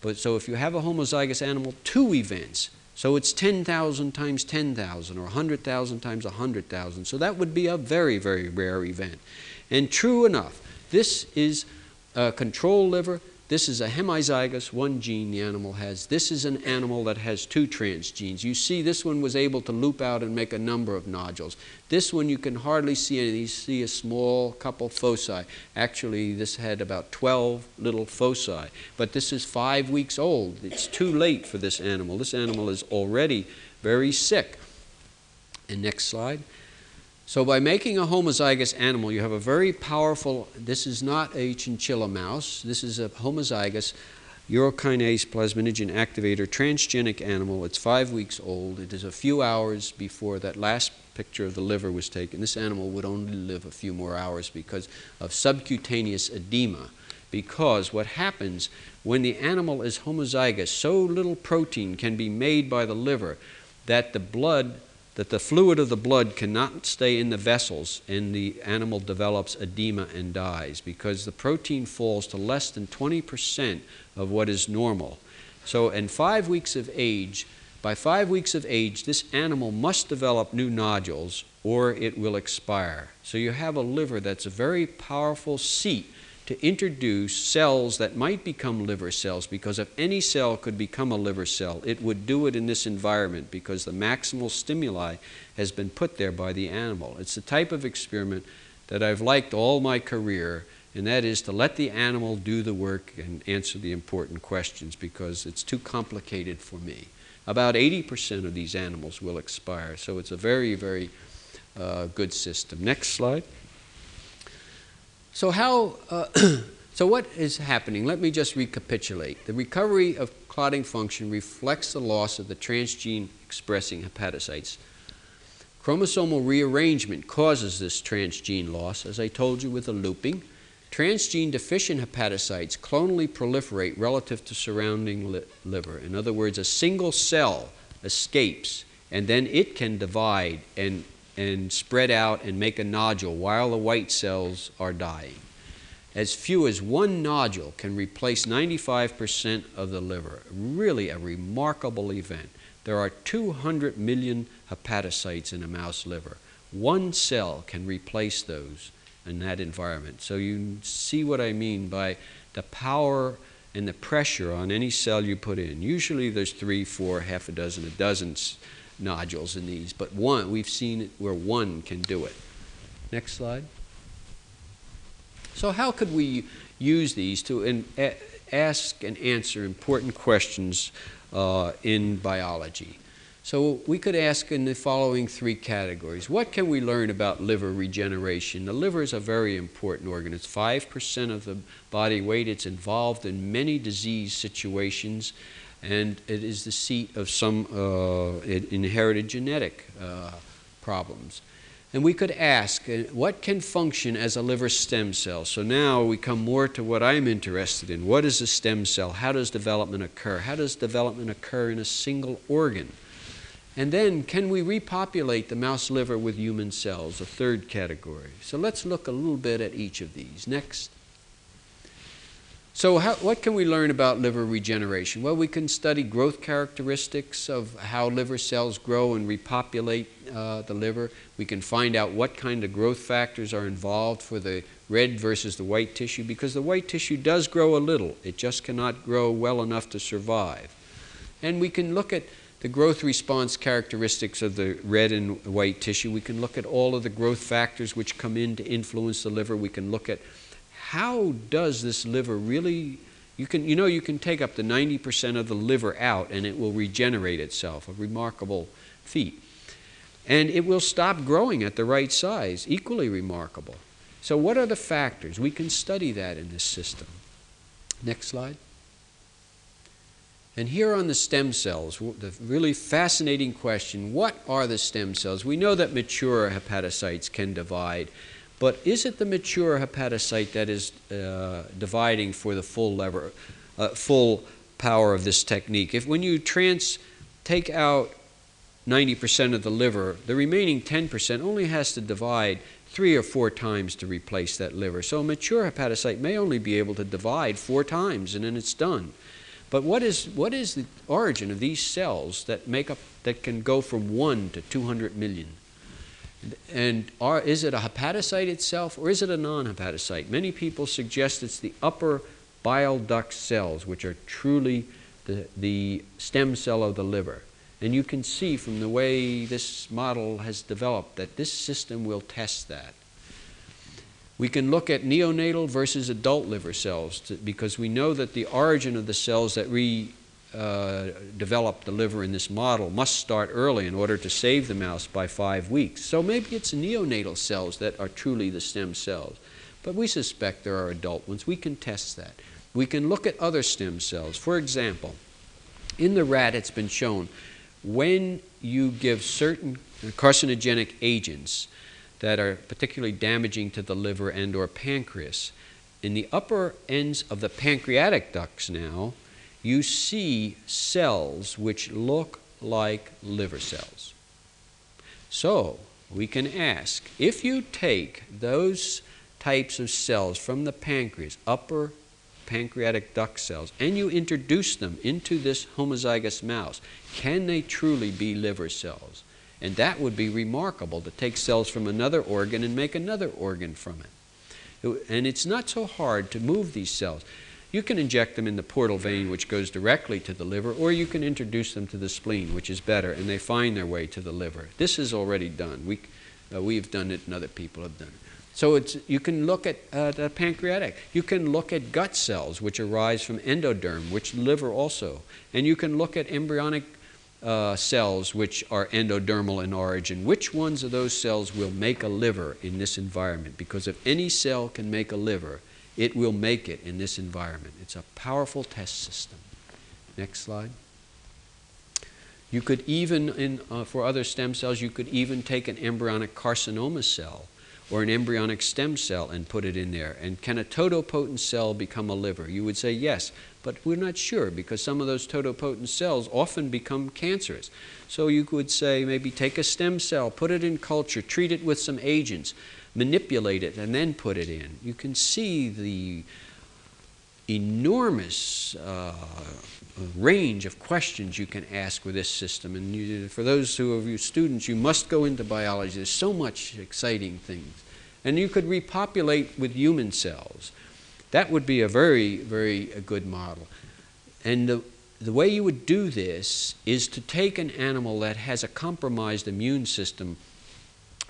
But so if you have a homozygous animal, two events. So it's 10,000 times 10,000 or 100,000 times 100,000. So that would be a very, very rare event. And true enough, this is a control liver this is a hemizygous, one gene the animal has. This is an animal that has two transgenes. You see, this one was able to loop out and make a number of nodules. This one you can hardly see any. You see a small couple foci. Actually, this had about 12 little foci. But this is five weeks old. It's too late for this animal. This animal is already very sick. And next slide. So by making a homozygous animal, you have a very powerful, this is not a chinchilla mouse, this is a homozygous urokinase plasminogen activator transgenic animal. It's five weeks old. It is a few hours before that last picture of the liver was taken. This animal would only live a few more hours because of subcutaneous edema. Because what happens when the animal is homozygous, so little protein can be made by the liver that the blood that the fluid of the blood cannot stay in the vessels and the animal develops edema and dies because the protein falls to less than 20% of what is normal. So, in five weeks of age, by five weeks of age, this animal must develop new nodules or it will expire. So, you have a liver that's a very powerful seat to introduce cells that might become liver cells because if any cell could become a liver cell, it would do it in this environment because the maximal stimuli has been put there by the animal. It's the type of experiment that I've liked all my career, and that is to let the animal do the work and answer the important questions because it's too complicated for me. About 80% of these animals will expire, so it's a very, very uh, good system. Next slide. So how, uh, so what is happening? Let me just recapitulate. The recovery of clotting function reflects the loss of the transgene expressing hepatocytes. Chromosomal rearrangement causes this transgene loss, as I told you with the looping. Transgene deficient hepatocytes clonally proliferate relative to surrounding li liver. In other words, a single cell escapes and then it can divide and and spread out and make a nodule while the white cells are dying. As few as one nodule can replace 95% of the liver. Really a remarkable event. There are 200 million hepatocytes in a mouse liver. One cell can replace those in that environment. So you see what I mean by the power and the pressure on any cell you put in. Usually there's three, four, half a dozen, a dozen nodules in these, but one, we've seen where one can do it. Next slide. So how could we use these to in, a, ask and answer important questions uh, in biology? So we could ask in the following three categories. What can we learn about liver regeneration? The liver is a very important organ. It's 5% of the body weight. It's involved in many disease situations and it is the seat of some uh, inherited genetic uh, problems. And we could ask, uh, what can function as a liver stem cell? So now we come more to what I'm interested in. What is a stem cell? How does development occur? How does development occur in a single organ? And then, can we repopulate the mouse liver with human cells? A third category. So let's look a little bit at each of these. Next. So how, what can we learn about liver regeneration? Well, we can study growth characteristics of how liver cells grow and repopulate uh, the liver. We can find out what kind of growth factors are involved for the red versus the white tissue because the white tissue does grow a little. It just cannot grow well enough to survive. And we can look at the growth response characteristics of the red and white tissue. We can look at all of the growth factors which come in to influence the liver. We can look at how does this liver really you can you know you can take up to 90% of the liver out and it will regenerate itself a remarkable feat. And it will stop growing at the right size equally remarkable. So what are the factors? We can study that in this system. Next slide. And here on the stem cells, the really fascinating question what are the stem cells? We know that mature hepatocytes can divide, but is it the mature hepatocyte that is uh, dividing for the full lever, uh, full power of this technique? If when you trans, take out 90% of the liver, the remaining 10% only has to divide three or four times to replace that liver. So a mature hepatocyte may only be able to divide four times and then it's done. But what is, what is the origin of these cells that make up that can go from 1 to 200 million? And are, is it a hepatocyte itself or is it a non-hepatocyte? Many people suggest it's the upper bile duct cells, which are truly the, the stem cell of the liver. And you can see from the way this model has developed that this system will test that. We can look at neonatal versus adult liver cells to, because we know that the origin of the cells that re, uh, develop the liver in this model must start early in order to save the mouse by five weeks. So maybe it's neonatal cells that are truly the stem cells. But we suspect there are adult ones. We can test that. We can look at other stem cells. For example, in the rat, it's been shown when you give certain carcinogenic agents, that are particularly damaging to the liver and or pancreas. In the upper ends of the pancreatic ducts now, you see cells which look like liver cells. So, we can ask, if you take those types of cells from the pancreas, upper pancreatic duct cells, and you introduce them into this homozygous mouse, can they truly be liver cells? And that would be remarkable to take cells from another organ and make another organ from it. And it's not so hard to move these cells. You can inject them in the portal vein, which goes directly to the liver, or you can introduce them to the spleen, which is better, and they find their way to the liver. This is already done. We, uh, we've done it, and other people have done it. So it's, you can look at uh, the pancreatic. You can look at gut cells, which arise from endoderm, which liver also. And you can look at embryonic uh, cells which are endodermal in origin, which ones of those cells will make a liver in this environment? Because if any cell can make a liver, it will make it in this environment. It's a powerful test system. Next slide. You could even, in, uh, for other stem cells, you could even take an embryonic carcinoma cell or an embryonic stem cell and put it in there. And can a totipotent cell become a liver? You would say yes. But we're not sure because some of those totipotent cells often become cancerous. So you could say maybe take a stem cell, put it in culture, treat it with some agents, manipulate it, and then put it in. You can see the enormous uh, range of questions you can ask with this system. And you, for those who are you students, you must go into biology. There's so much exciting things. And you could repopulate with human cells. That would be a very, very good model. And the, the way you would do this is to take an animal that has a compromised immune system.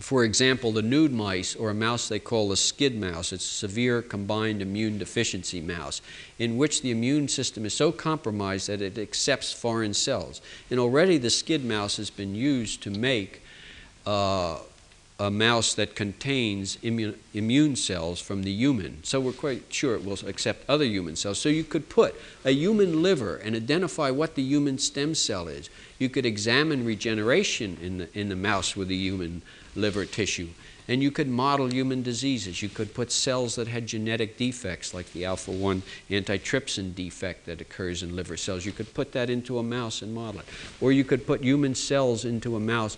For example, the nude mice, or a mouse they call a skid mouse, it's a severe combined immune deficiency mouse, in which the immune system is so compromised that it accepts foreign cells. And already the skid mouse has been used to make uh, a mouse that contains immune, immune cells from the human. So we're quite sure it will accept other human cells. So you could put a human liver and identify what the human stem cell is. You could examine regeneration in the, in the mouse with the human liver tissue. And you could model human diseases. You could put cells that had genetic defects, like the alpha 1 antitrypsin defect that occurs in liver cells. You could put that into a mouse and model it. Or you could put human cells into a mouse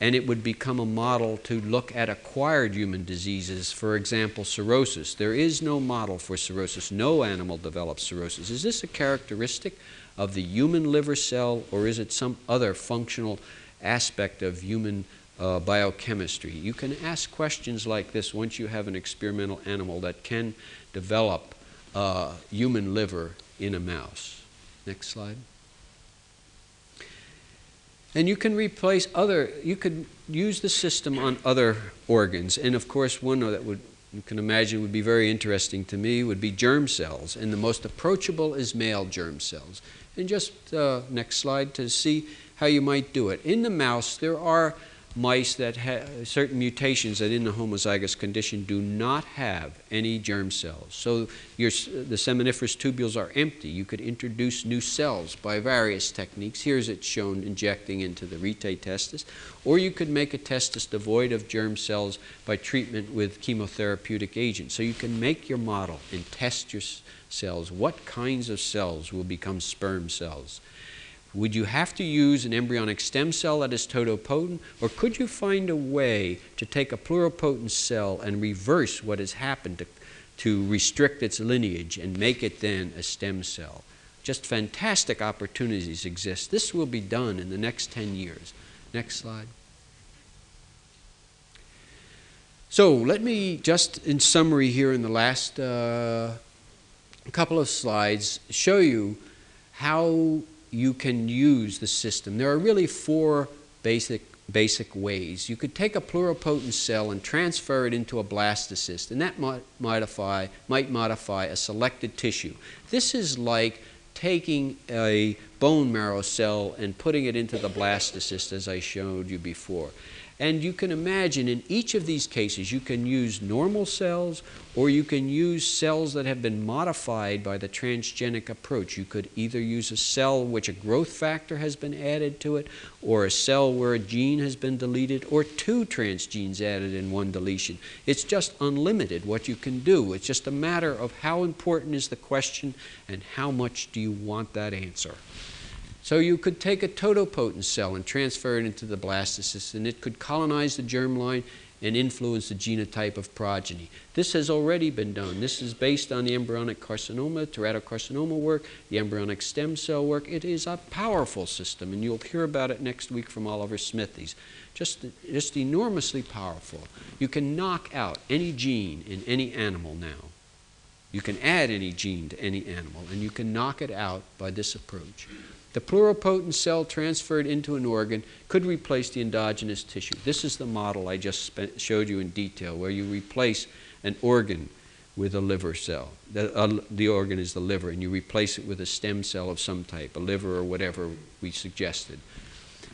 and it would become a model to look at acquired human diseases, for example, cirrhosis. There is no model for cirrhosis. No animal develops cirrhosis. Is this a characteristic of the human liver cell, or is it some other functional aspect of human uh, biochemistry? You can ask questions like this once you have an experimental animal that can develop uh, human liver in a mouse. Next slide. And you can replace other, you could use the system on other organs. And of course, one that would, you can imagine would be very interesting to me would be germ cells. And the most approachable is male germ cells. And just uh, next slide to see how you might do it. In the mouse, there are mice that have certain mutations that in the homozygous condition do not have any germ cells. So your, the seminiferous tubules are empty. You could introduce new cells by various techniques. Here's it shown injecting into the rete testis. Or you could make a testis devoid of germ cells by treatment with chemotherapeutic agents. So you can make your model and test your cells. What kinds of cells will become sperm cells? Would you have to use an embryonic stem cell that is totipotent, or could you find a way to take a pluripotent cell and reverse what has happened to, to restrict its lineage and make it then a stem cell? Just fantastic opportunities exist. This will be done in the next 10 years. Next slide. So let me just, in summary, here in the last uh, couple of slides, show you how you can use the system. There are really four basic, basic ways. You could take a pluripotent cell and transfer it into a blastocyst, and that might modify, might modify a selected tissue. This is like taking a bone marrow cell and putting it into the blastocyst, as I showed you before. And you can imagine in each of these cases, you can use normal cells or you can use cells that have been modified by the transgenic approach. You could either use a cell which a growth factor has been added to it, or a cell where a gene has been deleted, or two transgenes added in one deletion. It's just unlimited what you can do. It's just a matter of how important is the question and how much do you want that answer. So you could take a totipotent cell and transfer it into the blastocyst, and it could colonize the germline and influence the genotype of progeny. This has already been done. This is based on the embryonic carcinoma, teratocarcinoma work, the embryonic stem cell work. It is a powerful system, and you'll hear about it next week from Oliver Smithies. Just, just enormously powerful. You can knock out any gene in any animal now. You can add any gene to any animal, and you can knock it out by this approach. The pluripotent cell transferred into an organ could replace the endogenous tissue. This is the model I just showed you in detail, where you replace an organ with a liver cell. The, uh, the, organ is the liver, and you replace it with a stem cell of some type, a liver or whatever we suggested.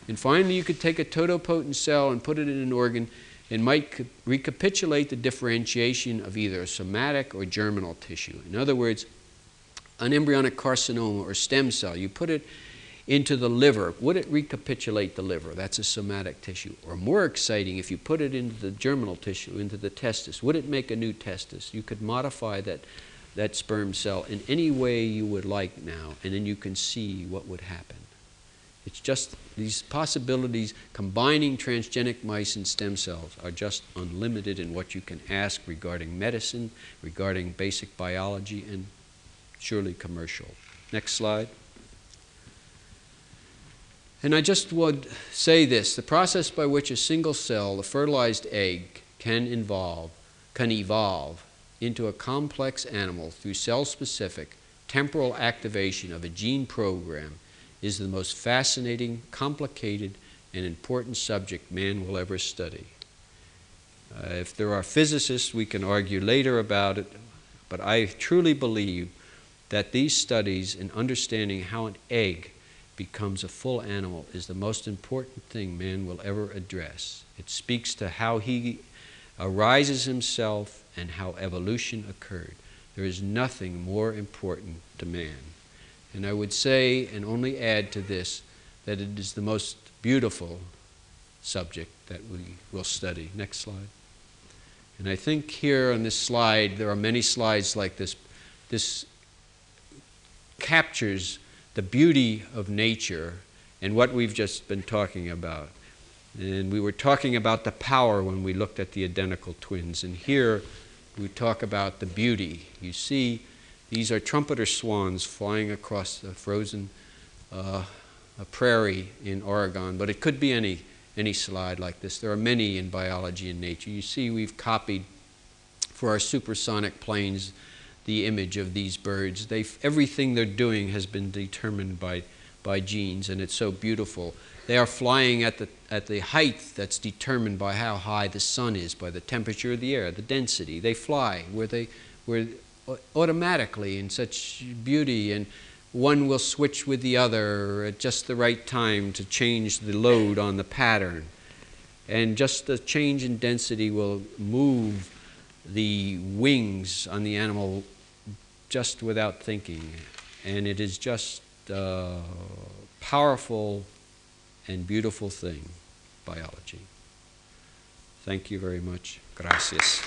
And finally, you could take a totipotent cell and put it in an organ and might recapitulate the differentiation of either a somatic or germinal tissue. In other words, an embryonic carcinoma or stem cell, you put it into the liver, would it recapitulate the liver? That's a somatic tissue. Or more exciting, if you put it into the germinal tissue, into the testis, would it make a new testis? You could modify that, that sperm cell in any way you would like now, and then you can see what would happen. It's just these possibilities combining transgenic mice and stem cells are just unlimited in what you can ask regarding medicine, regarding basic biology, and surely commercial. Next slide. And I just would say this the process by which a single cell, the fertilized egg, can evolve, can evolve into a complex animal through cell specific temporal activation of a gene program is the most fascinating, complicated, and important subject man will ever study. Uh, if there are physicists, we can argue later about it, but I truly believe that these studies in understanding how an egg becomes a full animal is the most important thing man will ever address. It speaks to how he arises himself and how evolution occurred. There is nothing more important to man. And I would say, and only add to this, that it is the most beautiful subject that we will study. Next slide. And I think here on this slide, there are many slides like this. This captures the beauty of nature and what we've just been talking about. And we were talking about the power when we looked at the identical twins. And here we talk about the beauty. You see, these are trumpeter swans flying across the frozen uh, prairie in Oregon, but it could be any, any slide like this. There are many in biology and nature. You see, we've copied for our supersonic planes the image of these birds. They, everything they're doing has been determined by, by genes, and it's so beautiful. They are flying at the, at the height that's determined by how high the sun is, by the temperature of the air, the density. They fly where they, where automatically in such beauty, and one will switch with the other at just the right time to change the load on the pattern. And just the change in density will move the wings on the animal just without thinking. And it is just a powerful and beautiful thing, biology. Thank you very much. Gracias.